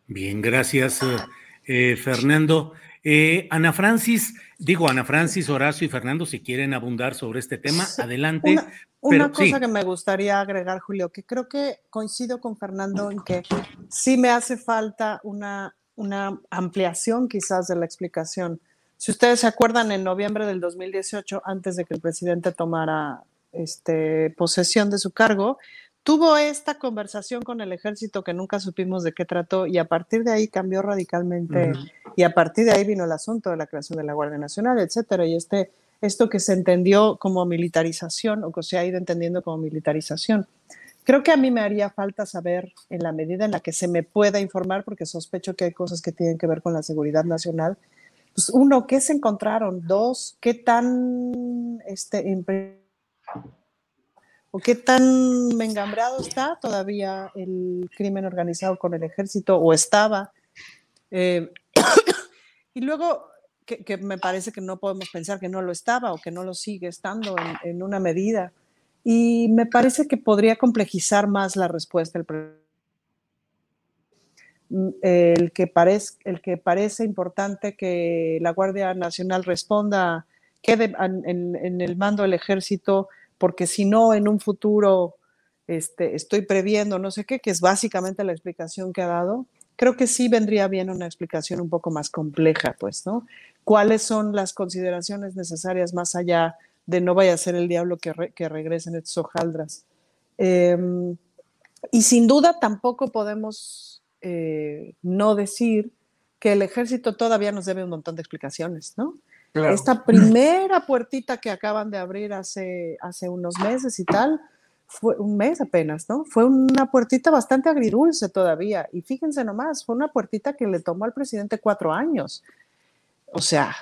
S3: Bien, gracias, eh, eh, Fernando. Eh, Ana Francis, digo Ana Francis, Horacio y Fernando, si quieren abundar sobre este tema, adelante.
S4: Una, cosa que me gustaría agregar, Julio, que creo que coincido con Fernando en que sí me hace falta una, una ampliación quizás de la explicación si ustedes se acuerdan, en noviembre del 2018, antes de que el presidente tomara este, posesión de su cargo, tuvo esta conversación con el ejército que nunca supimos de qué trató y a partir de ahí cambió radicalmente y a partir de ahí vino el asunto de la creación de la Guardia Nacional, etcétera. Y este, esto que se entendió como militarización o que se ha ido entendiendo como militarización. Creo que a mí me haría falta saber, en la medida en la que se me pueda informar, porque sospecho que hay cosas que tienen que ver con la seguridad nacional, pues uno, ¿qué se encontraron? Dos, ¿qué tan este, o qué tan mengambreado está todavía el crimen organizado con el ejército o estaba? Eh, y luego, que, me parece que no podemos pensar que no lo estaba o que no lo sigue estando en, una medida. Y me parece que podría complejizar más la respuesta el presidente el que, parece, el que parece importante que la Guardia Nacional responda, quede en, el mando del ejército, porque si no, en un futuro este, estoy previendo no sé qué, que es básicamente la explicación que ha dado. Creo que sí vendría bien una explicación un poco más compleja, pues, ¿no? ¿Cuáles son las consideraciones necesarias más allá de no vaya a ser el diablo que, que regresen estos hojaldras? Em, y sin duda tampoco podemos eh, no decir que el ejército todavía nos debe un montón de explicaciones, ¿no? Esta primera puertita que acaban de abrir hace, hace unos meses y tal, fue un mes apenas, ¿no? Fue una puertita bastante agridulce todavía. Y fíjense nomás, fue una puertita que le tomó al presidente cuatro años. O sea,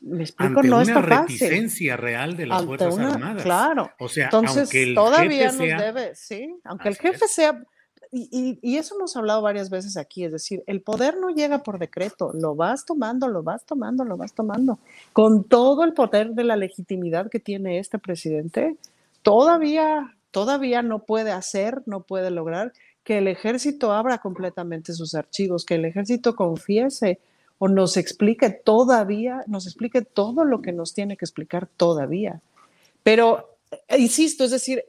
S4: me explico,
S3: Ante
S4: no
S3: una
S4: está
S3: reticencia real de las
S4: Ante
S3: Fuerzas
S4: una-
S3: Armadas.
S4: Claro.
S3: O sea,
S4: Entonces, todavía nos
S3: sea-
S4: debe, sí, aunque el jefe
S3: es.
S4: sea, y, y- eso hemos hablado varias veces aquí, es decir, el poder no llega por decreto, lo vas tomando, lo vas tomando, lo vas tomando. Con todo el poder de la legitimidad que tiene este presidente, todavía, todavía no puede hacer, no puede lograr que el ejército abra completamente sus archivos, que el ejército confiese o nos explique todavía, nos explique todo lo que nos tiene que explicar todavía. Pero, eh, insisto, es decir,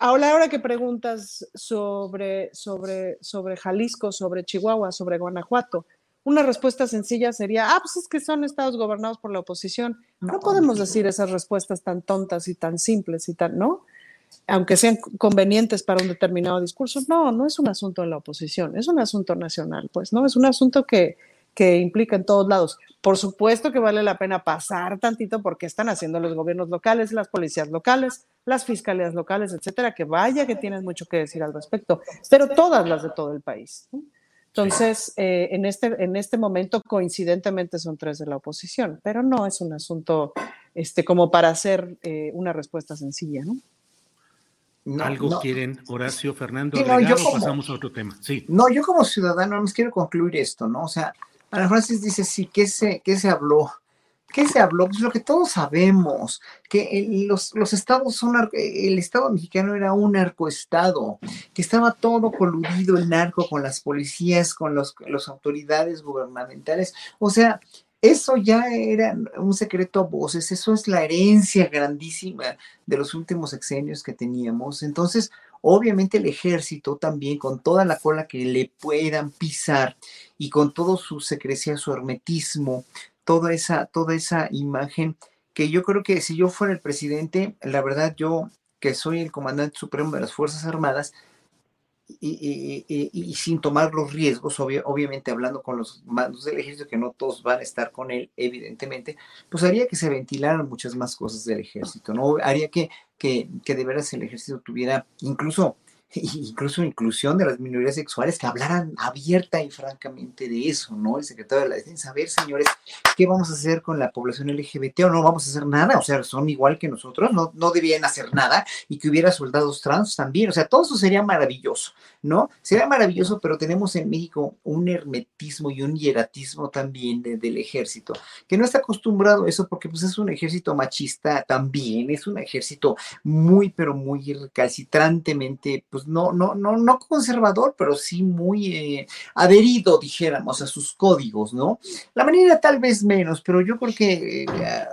S4: ahora, ahora que preguntas sobre, sobre, sobre Jalisco, sobre Chihuahua, sobre Guanajuato, una respuesta sencilla sería, ah, pues es que son estados gobernados por la oposición. No podemos decir esas respuestas tan tontas y tan simples y tan, ¿no? Aunque sean convenientes para un determinado discurso. No, no es un asunto de la oposición, es un asunto nacional, pues, ¿no? Es un asunto que, que implica en todos lados. Por supuesto que vale la pena pasar tantito porque están haciendo los gobiernos locales, las policías locales, las fiscalías locales, etcétera, que vaya que tienen mucho que decir al respecto, pero todas las de todo el país. Entonces, eh, en, este, en este momento, coincidentemente, son tres de la oposición, pero no es un asunto este, como para hacer eh, una respuesta sencilla, ¿no?
S5: No,
S3: ¿Algo
S5: no.
S3: quieren, Horacio, Fernando,
S5: Sí, no, yo
S3: o
S5: como-
S3: pasamos a otro tema? Sí.
S5: No, yo como ciudadano, nada más quiero concluir esto, ¿no? O sea, Ana Francis dice, sí, ¿qué se, qué se habló? ¿Qué se habló? Pues lo que todos sabemos, que los, los estados son, el estado mexicano era un narcoestado, que estaba todo coludido el narco con las policías, con las autoridades gubernamentales. O sea, eso ya era un secreto a voces, eso es la herencia grandísima de los últimos sexenios que teníamos. Entonces, obviamente el ejército también, con toda la cola que le puedan pisar y con todo su secrecía, su hermetismo, toda esa, toda esa imagen, que yo creo que si yo fuera el presidente, la verdad yo, que soy el comandante supremo de las Fuerzas Armadas, y, sin tomar los riesgos, obvia- obviamente hablando con los mandos del ejército, que no todos van a estar con él, evidentemente, pues haría que se ventilaran muchas más cosas del ejército, ¿no? Haría que, que, que de veras el ejército tuviera incluso, incluso inclusión de las minorías sexuales, que hablaran abierta y francamente de eso, ¿no? El secretario de la Defensa, a ver, señores, ¿qué vamos a hacer con la población LGBT o no vamos a hacer nada? O sea, son igual que nosotros, no, no debían hacer nada y que hubiera soldados trans también, o sea, todo eso sería maravilloso, ¿no? Sería maravilloso, pero tenemos en México un hermetismo y un hieratismo también de- del ejército, que no está acostumbrado a eso porque pues es un ejército machista también, es un ejército muy, pero muy recalcitrantemente, pues no, no, no, no conservador, pero sí muy eh, adherido, dijéramos, a sus códigos, ¿no? La manera tal vez menos, pero yo creo que, eh,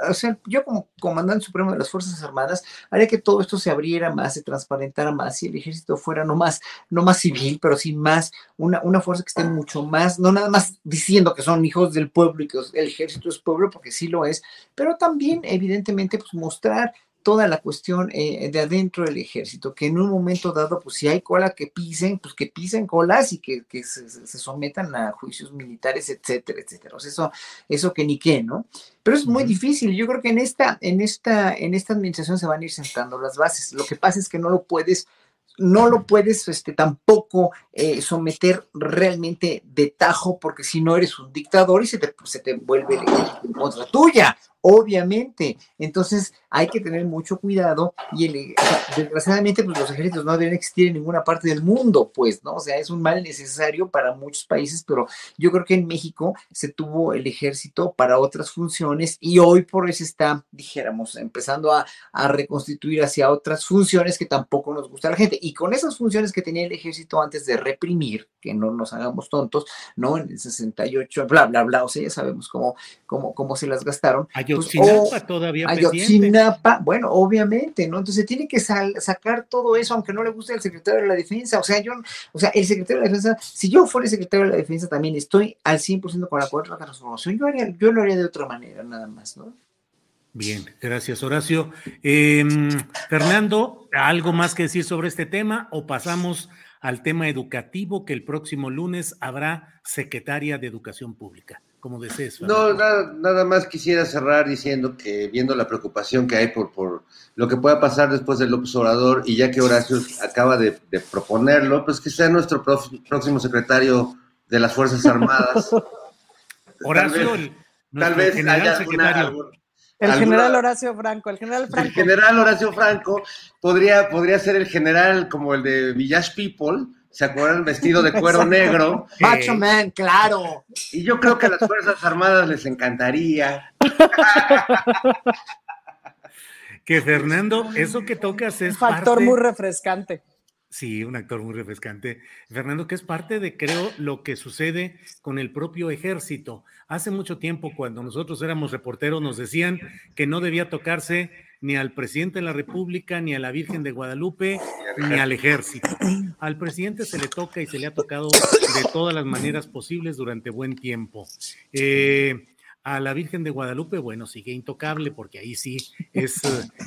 S5: o sea, yo como comandante supremo de las Fuerzas Armadas, haría que todo esto se abriera más, se transparentara más, y el ejército fuera no más, no más civil, pero sí más una, una fuerza que esté mucho más, no nada más diciendo que son hijos del pueblo y que el ejército es pueblo, porque sí lo es, pero también, evidentemente, pues mostrar toda la cuestión eh, de adentro del ejército, que en un momento dado, pues si hay cola que pisen, pues que pisen colas y que, que se, sometan a juicios militares, etcétera, etcétera. O sea, eso, eso que ni qué, ¿no? Pero es muy difícil. Yo creo que en esta, en esta, en esta administración se van a ir sentando las bases. Lo que pasa es que no lo puedes no lo puedes este, tampoco eh, someter realmente de tajo, porque si no eres un dictador y se te, se te vuelve en contra tuya, obviamente. Entonces hay que tener mucho cuidado y el- o sea, desgraciadamente pues, los ejércitos no deben existir en ninguna parte del mundo, pues, ¿no? O sea, es un mal necesario para muchos países, pero yo creo que en México se tuvo el ejército para otras funciones y hoy por eso está, dijéramos, empezando a, a reconstituir hacia otras funciones que tampoco nos gusta a la gente. Y con esas funciones que tenía el ejército antes de reprimir, que no nos hagamos tontos, ¿no? En el 68, bla, bla, bla, o sea, ya sabemos cómo, cómo, cómo se las gastaron. Pues,
S3: Ayotzinapa
S5: o-
S3: todavía pendiente.
S5: Bueno, obviamente, ¿no? Entonces tiene que sacar todo eso, aunque no le guste al secretario de la defensa. O sea, yo, o sea, el secretario de la defensa, si yo fuera el secretario de la defensa también estoy al 100% con la cuarta transformación, yo, haría, yo lo haría de otra manera, nada más, ¿no?
S3: Bien, gracias Horacio. Em, Fernando, ¿algo más que decir sobre este tema o pasamos al tema educativo que el próximo lunes habrá secretaria de Educación Pública? Como desees.
S6: No, nada, nada, más quisiera cerrar diciendo que viendo la preocupación que hay por, por lo que pueda pasar después del López Obrador y ya que Horacio acaba de, de proponerlo, pues que sea nuestro próximo secretario de las Fuerzas Armadas.
S3: Horacio,
S6: tal vez, tal vez haya alguna,
S4: el general Horacio Franco, el general Franco.
S6: El general Horacio Franco podría, podría ser el general como el de Village People, ¿se acuerdan? Vestido de cuero negro.
S5: Macho Man, claro.
S6: Y yo creo que a las Fuerzas Armadas les encantaría.
S3: que Fernando, eso que tocas es.
S4: Un factor muy refrescante.
S3: Sí, un actor muy refrescante. Fernando, que es parte de, creo, lo que sucede con el propio ejército. Hace mucho tiempo, cuando nosotros éramos reporteros, nos decían que no debía tocarse ni al presidente de la República, ni a la Virgen de Guadalupe, ni al ejército. Al presidente se le toca y se le ha tocado de todas las maneras posibles durante buen tiempo. Eh, a la Virgen de Guadalupe, bueno, sigue intocable porque ahí sí es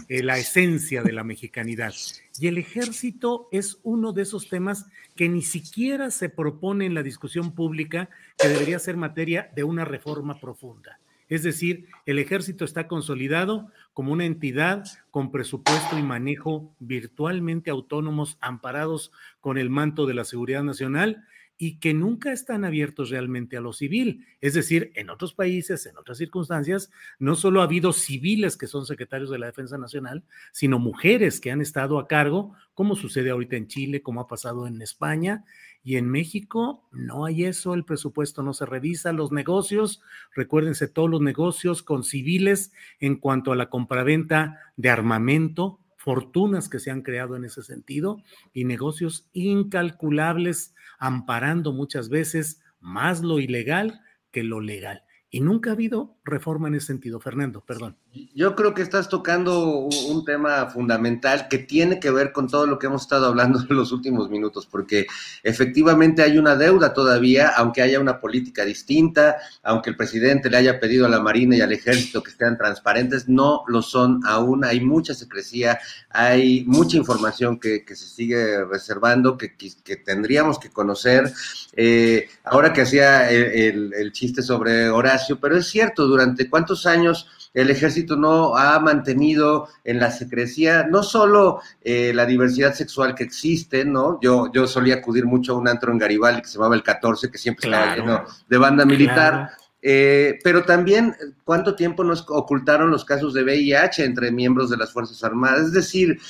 S3: eh, la esencia de la mexicanidad. Y el ejército es uno de esos temas que ni siquiera se propone en la discusión pública que debería ser materia de una reforma profunda. Es decir, el ejército está consolidado como una entidad con presupuesto y manejo virtualmente autónomos, amparados con el manto de la seguridad nacional y que nunca están abiertos realmente a lo civil. Es decir, en otros países, en otras circunstancias, no solo ha habido civiles que son secretarios de la Defensa Nacional, sino mujeres que han estado a cargo, como sucede ahorita en Chile, como ha pasado en España. Y en México no hay eso, el presupuesto no se revisa, los negocios, recuérdense todos los negocios con civiles en cuanto a la compraventa de armamento, fortunas que se han creado en ese sentido y negocios incalculables amparando muchas veces más lo ilegal que lo legal. Y nunca ha habido reforma en ese sentido. Fernando, perdón.
S6: Yo creo que estás tocando un tema fundamental que tiene que ver con todo lo que hemos estado hablando en los últimos minutos, porque efectivamente hay una deuda todavía, aunque haya una política distinta, aunque el presidente le haya pedido a la Marina y al Ejército que sean transparentes, no lo son aún. Hay mucha secrecía, hay mucha información que, se sigue reservando, que, tendríamos que conocer. Eh, ahora que hacía el, el chiste sobre Horacio, pero es cierto, durante cuántos años el ejército no ha mantenido en la secrecía no solo eh, la diversidad sexual que existe, ¿no? Yo, yo solía acudir mucho a un antro en Garibaldi que se llamaba el 14, que siempre estaba lleno de banda militar. Eh, pero también cuánto tiempo nos ocultaron los casos de VIH entre miembros de las Fuerzas Armadas. Es decir,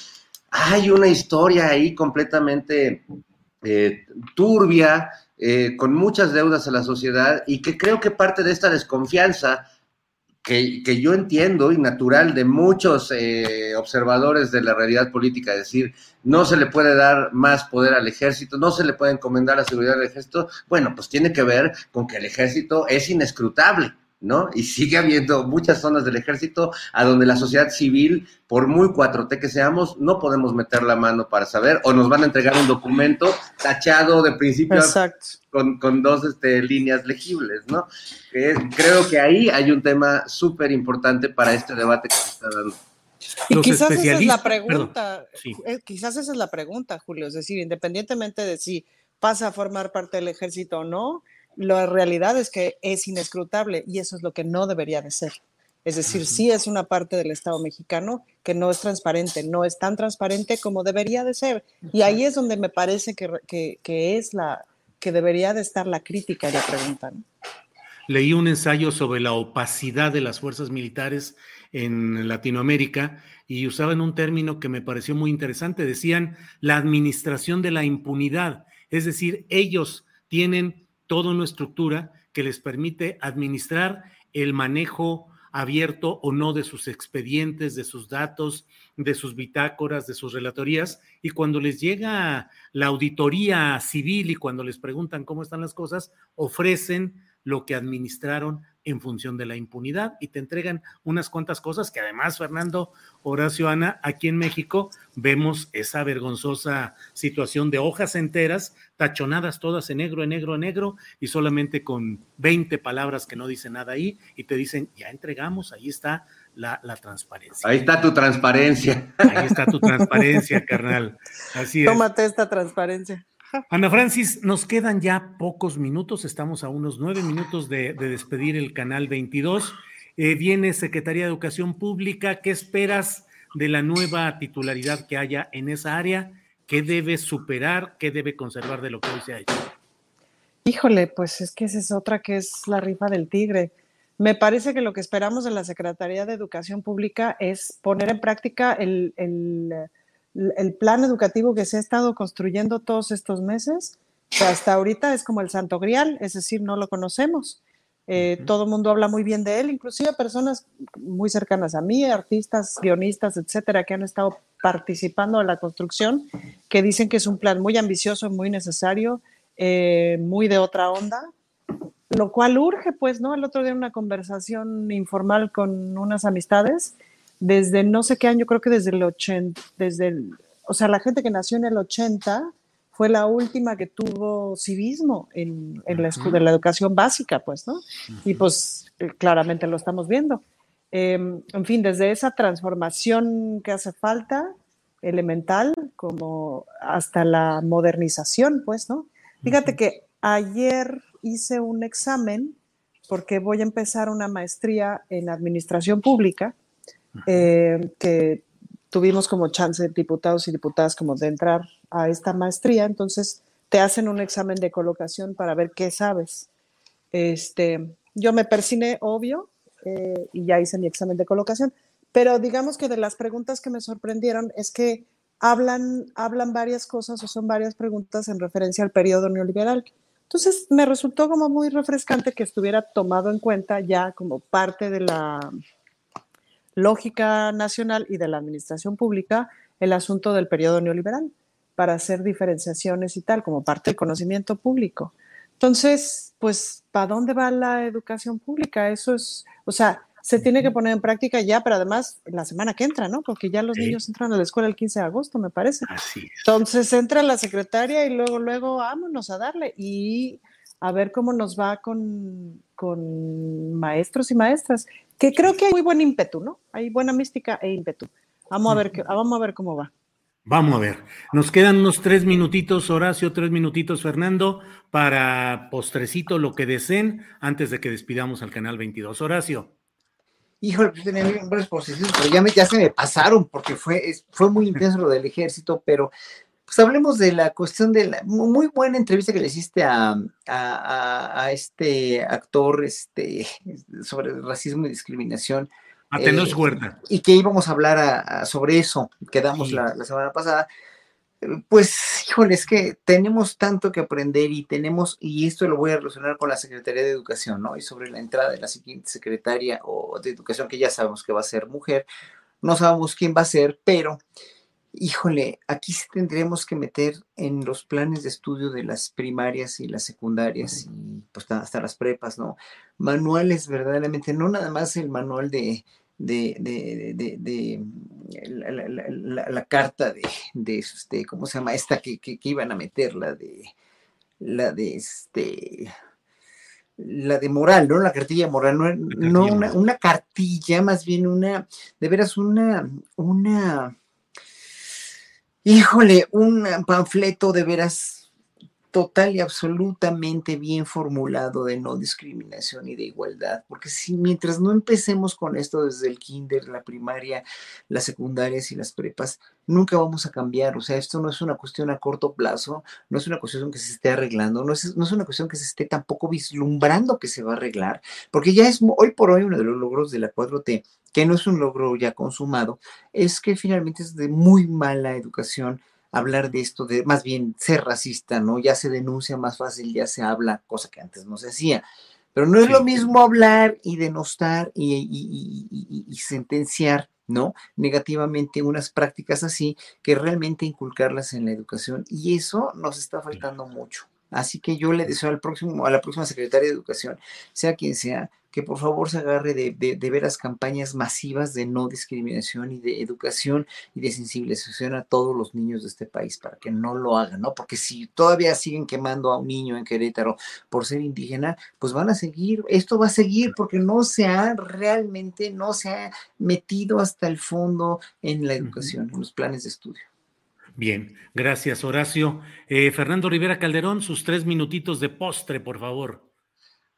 S6: hay una historia ahí completamente eh, turbia, con muchas deudas a la sociedad y que creo que parte de esta desconfianza que, yo entiendo y natural de muchos eh, observadores de la realidad política, decir, no se le puede dar más poder al ejército, no se le puede encomendar la seguridad del ejército, bueno, pues tiene que ver con que el ejército es inescrutable. ¿No? Y sigue habiendo muchas zonas del ejército a donde la sociedad civil, por muy 4T que seamos, no podemos meter la mano para saber, o nos van a entregar un documento tachado de principio con, con, dos este, líneas legibles, ¿no? creo que ahí hay un tema súper importante para este debate que se está dando.
S4: Y quizás esa es la pregunta, eh, quizás esa es la pregunta, Julio, es decir, independientemente de si pasa a formar parte del ejército o no, la realidad es que es inescrutable y eso es lo que no debería de ser. Es decir, sí es una parte del Estado mexicano que no es transparente, no es tan transparente como debería de ser. Y ahí es donde me parece que, es la que debería de estar la crítica y la pregunta.
S3: Leí un ensayo sobre la opacidad de las fuerzas militares en Latinoamérica y usaban un término que me pareció muy interesante. Decían la administración de la impunidad. Es decir, ellos tienen toda una estructura que les permite administrar el manejo abierto o no de sus expedientes, de sus datos, de sus bitácoras, de sus relatorías, y cuando les llega la auditoría civil y cuando les preguntan cómo están las cosas, ofrecen lo que administraron en función de la impunidad y te entregan unas cuantas cosas que además, Fernando Horacio Ana, aquí en México vemos esa vergonzosa situación de hojas enteras, tachonadas todas en negro, en negro, en negro y solamente con 20 palabras que no dicen nada ahí y te dicen, ya entregamos, ahí está la, transparencia.
S6: Ahí está tu transparencia.
S3: Ahí está tu transparencia, carnal. Así es.
S4: Tómate esta transparencia.
S3: Ana Francis, nos quedan ya pocos minutos, estamos a unos nueve minutos de, despedir el canal 22. Eh, viene Secretaría de Educación Pública, ¿qué esperas de la nueva titularidad que haya en esa área? ¿Qué debe superar? ¿Qué debe conservar de lo que hoy se ha hecho?
S4: Híjole, pues es que esa es otra que es la rifa del tigre. Me parece que lo que esperamos de la Secretaría de Educación Pública es poner en práctica el, plan educativo que se ha estado construyendo todos estos meses, que hasta ahorita es como el santo grial, es decir, no lo conocemos. Eh, todo el mundo habla muy bien de él, inclusive personas muy cercanas a mí, artistas, guionistas, etcétera, que han estado participando en la construcción, que dicen que es un plan muy ambicioso, muy necesario, eh, muy de otra onda, lo cual urge, pues, ¿no? El otro día una conversación informal con unas amistades, desde no sé qué año, creo que desde el 80, desde el, o sea, la gente que nació en el 80 fue la última que tuvo civismo en, en la, de la educación básica, pues, ¿no? Y pues eh, claramente lo estamos viendo. Em, en fin, desde esa transformación que hace falta, elemental, como hasta la modernización, pues, ¿no? Fíjate que ayer hice un examen porque voy a empezar una maestría en administración pública, eh, que tuvimos como chance diputados y diputadas como de entrar a esta maestría, entonces te hacen un examen de colocación para ver qué sabes. Este, yo me persiné, obvio, eh, y ya hice mi examen de colocación, pero digamos que de las preguntas que me sorprendieron es que hablan, hablan varias cosas o son varias preguntas en referencia al periodo neoliberal. Entonces me resultó como muy refrescante que estuviera tomado en cuenta ya como parte de la lógica nacional y de la administración pública el asunto del periodo neoliberal para hacer diferenciaciones y tal, como parte del conocimiento público. Entonces, pues, ¿para dónde va la educación pública? Eso es, o sea, se tiene que poner en práctica ya, pero además la semana que entra, ¿no? Porque ya los niños entran a la escuela el 15 de agosto, me parece.
S3: Así
S4: Entonces entra la secretaria y luego, luego, vámonos a darle y a ver cómo nos va con, con maestros y maestras, que creo que hay muy buen ímpetu, ¿no? Hay buena mística e ímpetu. Vamos a ver, vamos a ver cómo va.
S3: Vamos a ver, nos quedan unos tres minutitos, Horacio, tres minutitos, Fernando, para postrecito lo que deseen antes de que despidamos al canal 22. Horacio.
S5: Híjole, pues tenía varias posiciones, pero ya, me, ya se me pasaron porque fue, fue muy intenso lo del ejército, pero pues hablemos de la cuestión de la muy buena entrevista que le hiciste a, a, este actor este, sobre racismo y discriminación.
S3: A Tenoch eh, Huerta.
S5: Y que íbamos a hablar sobre eso, quedamos la, la semana pasada pues, híjole, es que tenemos tanto que aprender y tenemos, y esto lo voy a relacionar con la Secretaría de Educación, ¿no? Y sobre la entrada de la siguiente secretaria o de Educación, que ya sabemos que va a ser mujer, no sabemos quién va a ser, pero, híjole, aquí sí tendremos que meter en los planes de estudio de las primarias y las secundarias y pues hasta las prepas, ¿no? Manuales verdaderamente, no nada más el manual de de, de, de, la, carta de, este, ¿cómo se llama? Esta que, iban a meter, la de, la de este, la de moral, ¿no? La cartilla moral, no, una, una, cartilla, más bien una, de veras una, una, híjole, un panfleto de veras total y absolutamente bien formulado de no discriminación y de igualdad, porque si mientras no empecemos con esto desde el kinder, la primaria, las secundarias y las prepas, nunca vamos a cambiar, o sea, esto no es una cuestión a corto plazo, no es una cuestión que se esté arreglando, no es, no es una cuestión que se esté tampoco vislumbrando que se va a arreglar, porque ya es hoy por hoy uno de los logros de la 4T, que no es un logro ya consumado, es que finalmente es de muy mala educación hablar de esto, de más bien ser racista, ¿no? Ya se denuncia más fácil, ya se habla, cosa que antes no se hacía. Pero no es lo mismo hablar y denostar y, sentenciar, ¿no? Negativamente unas prácticas así que realmente inculcarlas en la educación. Y eso nos está faltando mucho. Así que yo le deseo al próximo, a la próxima secretaria de Educación, sea quien sea, que por favor se agarre de, de, de veras campañas masivas de no discriminación y de educación y de sensibilización a todos los niños de este país para que no lo hagan, ¿no? Porque si todavía siguen quemando a un niño en Querétaro por ser indígena, pues van a seguir, esto va a seguir porque no se ha realmente, no se ha metido hasta el fondo en la educación, en los planes de estudio.
S3: Bien, gracias Horacio. Eh, Fernando Rivera Calderón, sus tres minutitos de postre, por favor.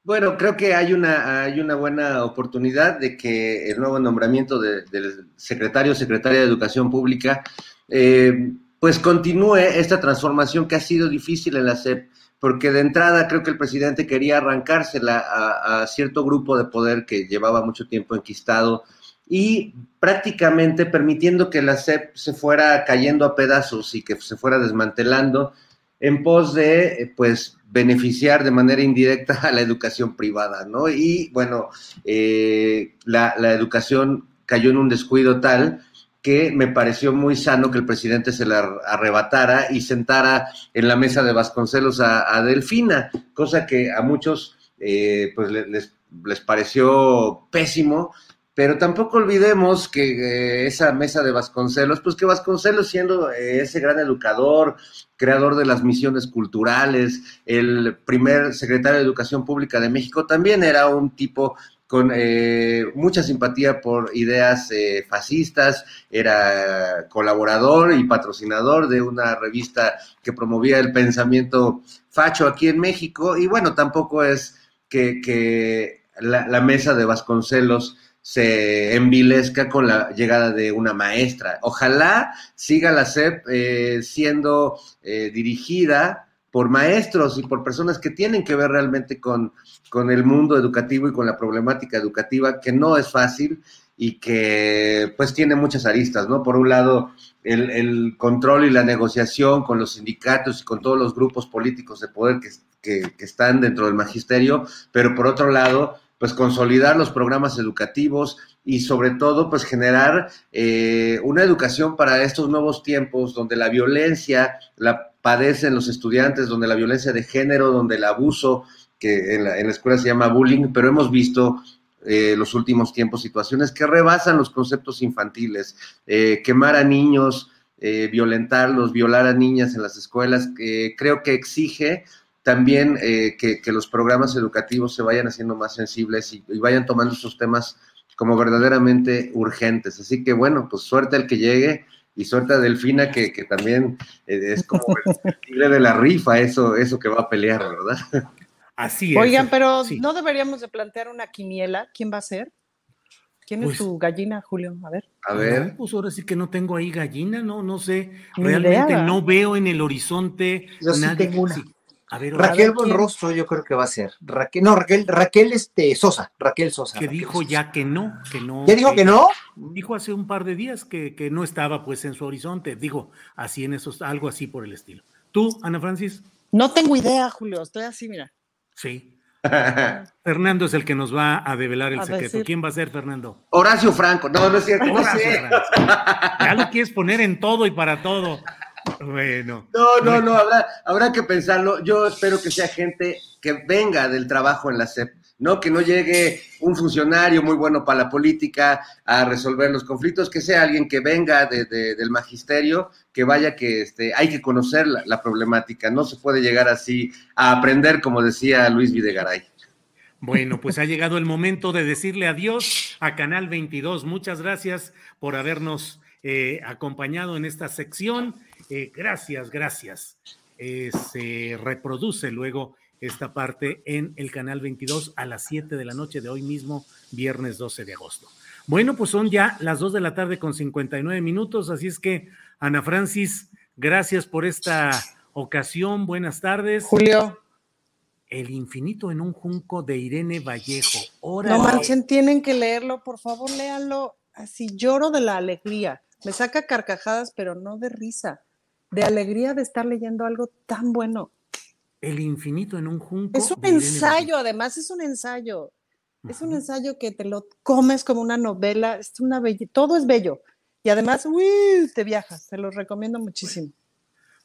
S6: Bueno, creo que hay una, hay una buena oportunidad de que el nuevo nombramiento de- del secretario o secretaria de Educación Pública eh, pues continúe esta transformación que ha sido difícil en la SEP, porque de entrada creo que el presidente quería arrancársela a, a cierto grupo de poder que llevaba mucho tiempo enquistado y prácticamente permitiendo que la SEP se fuera cayendo a pedazos y que se fuera desmantelando en pos de, eh, pues, beneficiar de manera indirecta a la educación privada, ¿no? Y bueno, eh, la, la educación cayó en un descuido tal que me pareció muy sano que el presidente se la arrebatara y sentara en la mesa de Vasconcelos a, a Delfina, cosa que a muchos eh, pues le- les, les pareció pésimo, pero tampoco olvidemos que eh, esa mesa de Vasconcelos, pues que Vasconcelos siendo eh, ese gran educador, creador de las misiones culturales, el primer secretario de Educación Pública de México, también era un tipo con eh, mucha simpatía por ideas fascistas, era colaborador y patrocinador de una revista que promovía el pensamiento facho aquí en México, y bueno, tampoco es que, la mesa de Vasconcelos se envilezca con la llegada de una maestra. Ojalá siga la SEP eh, siendo eh, dirigida por maestros y por personas que tienen que ver realmente con, con el mundo educativo y con la problemática educativa, que no es fácil y que pues tiene muchas aristas, ¿no? Por un lado, el, control y la negociación con los sindicatos y con todos los grupos políticos de poder que, que están dentro del magisterio, pero por otro lado, pues consolidar los programas educativos y sobre todo pues generar eh, una educación para estos nuevos tiempos donde la violencia la padecen los estudiantes, donde la violencia de género, donde el abuso, que en la, en la escuela se llama bullying, pero hemos visto eh, los últimos tiempos situaciones que rebasan los conceptos infantiles, eh, quemar a niños, eh, violentarlos, violar a niñas en las escuelas, creo que exige también eh, que, que, los programas educativos se vayan haciendo más sensibles y, y, vayan tomando estos temas como verdaderamente urgentes. Así que bueno, pues suerte al que llegue y suerte a Delfina que, que también eh, es como el tigre de la rifa, eso, eso que va a pelear, ¿verdad?
S3: Así es.
S4: Oigan, pero sí. no deberíamos de plantear una quiniela. ¿Quién va a ser? ¿Quién pues, es tu gallina, Julio? A ver.
S6: A ver.
S3: No, pues ahora sí que no tengo ahí gallina, no, no sé. Realmente idea. no veo en el horizonte.
S5: Yo sí nadie. tengo una. Sí. A ver, Raquel Bonrostro, yo creo que va a ser. Raquel, no, Raquel, Raquel este, Sosa, Raquel Sosa.
S3: Que
S5: Raquel
S3: dijo
S5: Sosa.
S3: ya que no, que no.
S5: ¿Ya dijo que, que no?
S3: Dijo hace un par de días que, que, no estaba pues en su horizonte, digo, así en esos, algo así por el estilo. ¿Tú, Ana Francis?
S4: No tengo idea, Julio, estoy así, mira.
S3: Sí. Fernando es el que nos va a develar el a secreto. Decir. ¿Quién va a ser, Fernando?
S6: Horacio Franco. No, no es cierto.
S3: Horacio sé. Ya lo quieres poner en todo y para todo. Bueno.
S6: No, no, no, habrá, habrá que pensarlo. Yo espero que sea gente que venga del trabajo en la CEP, no que no llegue un funcionario muy bueno para la política a resolver los conflictos, que sea alguien que venga de, de, del magisterio, que vaya que este, hay que conocer la, la, problemática, no se puede llegar así a aprender, como decía Luis Videgaray.
S3: Bueno, pues ha llegado el momento de decirle adiós a Canal 22. Muchas gracias por habernos eh, acompañado en esta sección. Eh, gracias, gracias. Eh, se reproduce luego esta parte en el canal 22 a las 7 de la noche de hoy mismo, viernes 12 de agosto. Bueno, pues son ya las 2 de la tarde con 59 minutos, así es que Ana Francis, gracias por esta ocasión. Buenas tardes.
S4: Julio.
S3: El infinito en un junco de Irene Vallejo.
S4: Órale. No manchen, tienen que leerlo, por favor, léanlo. Así lloro de la alegría. Me saca carcajadas, pero no de risa de alegría de estar leyendo algo tan bueno.
S3: El infinito en un junco.
S4: Es un ensayo, además es un ensayo. Es un ensayo que te lo comes como una novela, es una bella, todo es bello. Y además, uy, te viajas, te lo recomiendo muchísimo.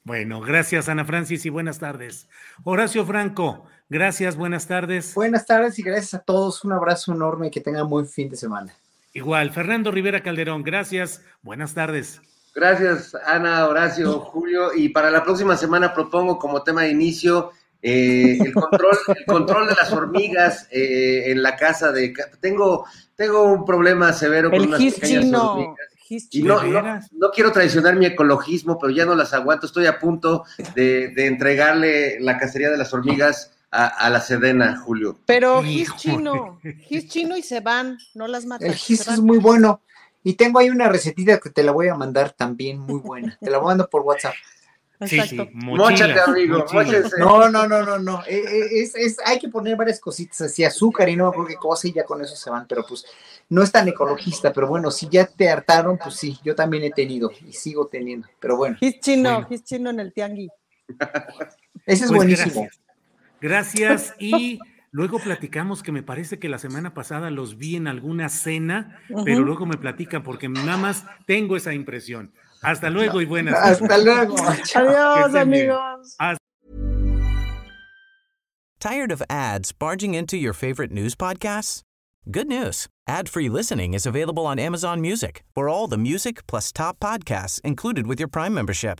S3: Bueno, gracias Ana Francis y buenas tardes. Horacio Franco, gracias, buenas tardes.
S5: Buenas tardes y gracias a todos. Un abrazo enorme y que tengan buen fin de semana.
S3: Igual, Fernando Rivera Calderón, gracias, buenas tardes.
S6: Gracias, Ana, Horacio, Julio. Y para la próxima semana propongo como tema de inicio eh, el, control, el control de las hormigas eh, en la casa de... Tengo, tengo un problema severo con
S4: El
S6: unas
S4: gis
S6: pequeñas
S4: chino.
S6: hormigas.
S4: Gis
S6: Y
S4: chino.
S6: no,
S3: ¿De
S6: no, quiero traicionar mi ecologismo, pero ya no las aguanto. Estoy a punto de, de entregarle la cacería de las hormigas a, a la Sedena, Julio.
S4: Pero gis chino, gis chino y se van, no las matas.
S5: El gis es muy bueno. Y tengo ahí una recetita que te la voy a mandar también muy buena. Te la mando por WhatsApp.
S3: Sí,
S4: Exacto.
S3: sí,
S6: Móchate, amigo.
S5: No, no, no, no, no. Eh, eh, Es, es- hay que poner varias cositas así, azúcar y no acuerdo qué cosa y ya con eso se van. Pero pues no es tan ecologista. Pero bueno, si ya te hartaron, pues sí, yo también he tenido y sigo teniendo. Pero bueno,
S4: Gis chino,
S3: Bueno.
S4: chino en el tianguis.
S5: ese es
S3: Pues
S5: buenísimo.
S3: Gracias. Gracias. Y luego platicamos que me parece que la semana pasada los vi en alguna cena, pero luego me platican porque nada más tengo esa impresión. Hasta luego y buenas.
S5: Hasta luego.
S4: Adiós, amigos.
S7: Tired of ads barging into your favorite news podcasts? Good news. Ad-free listening is available on Amazon Music for all the music plus top podcasts included with your Prime membership.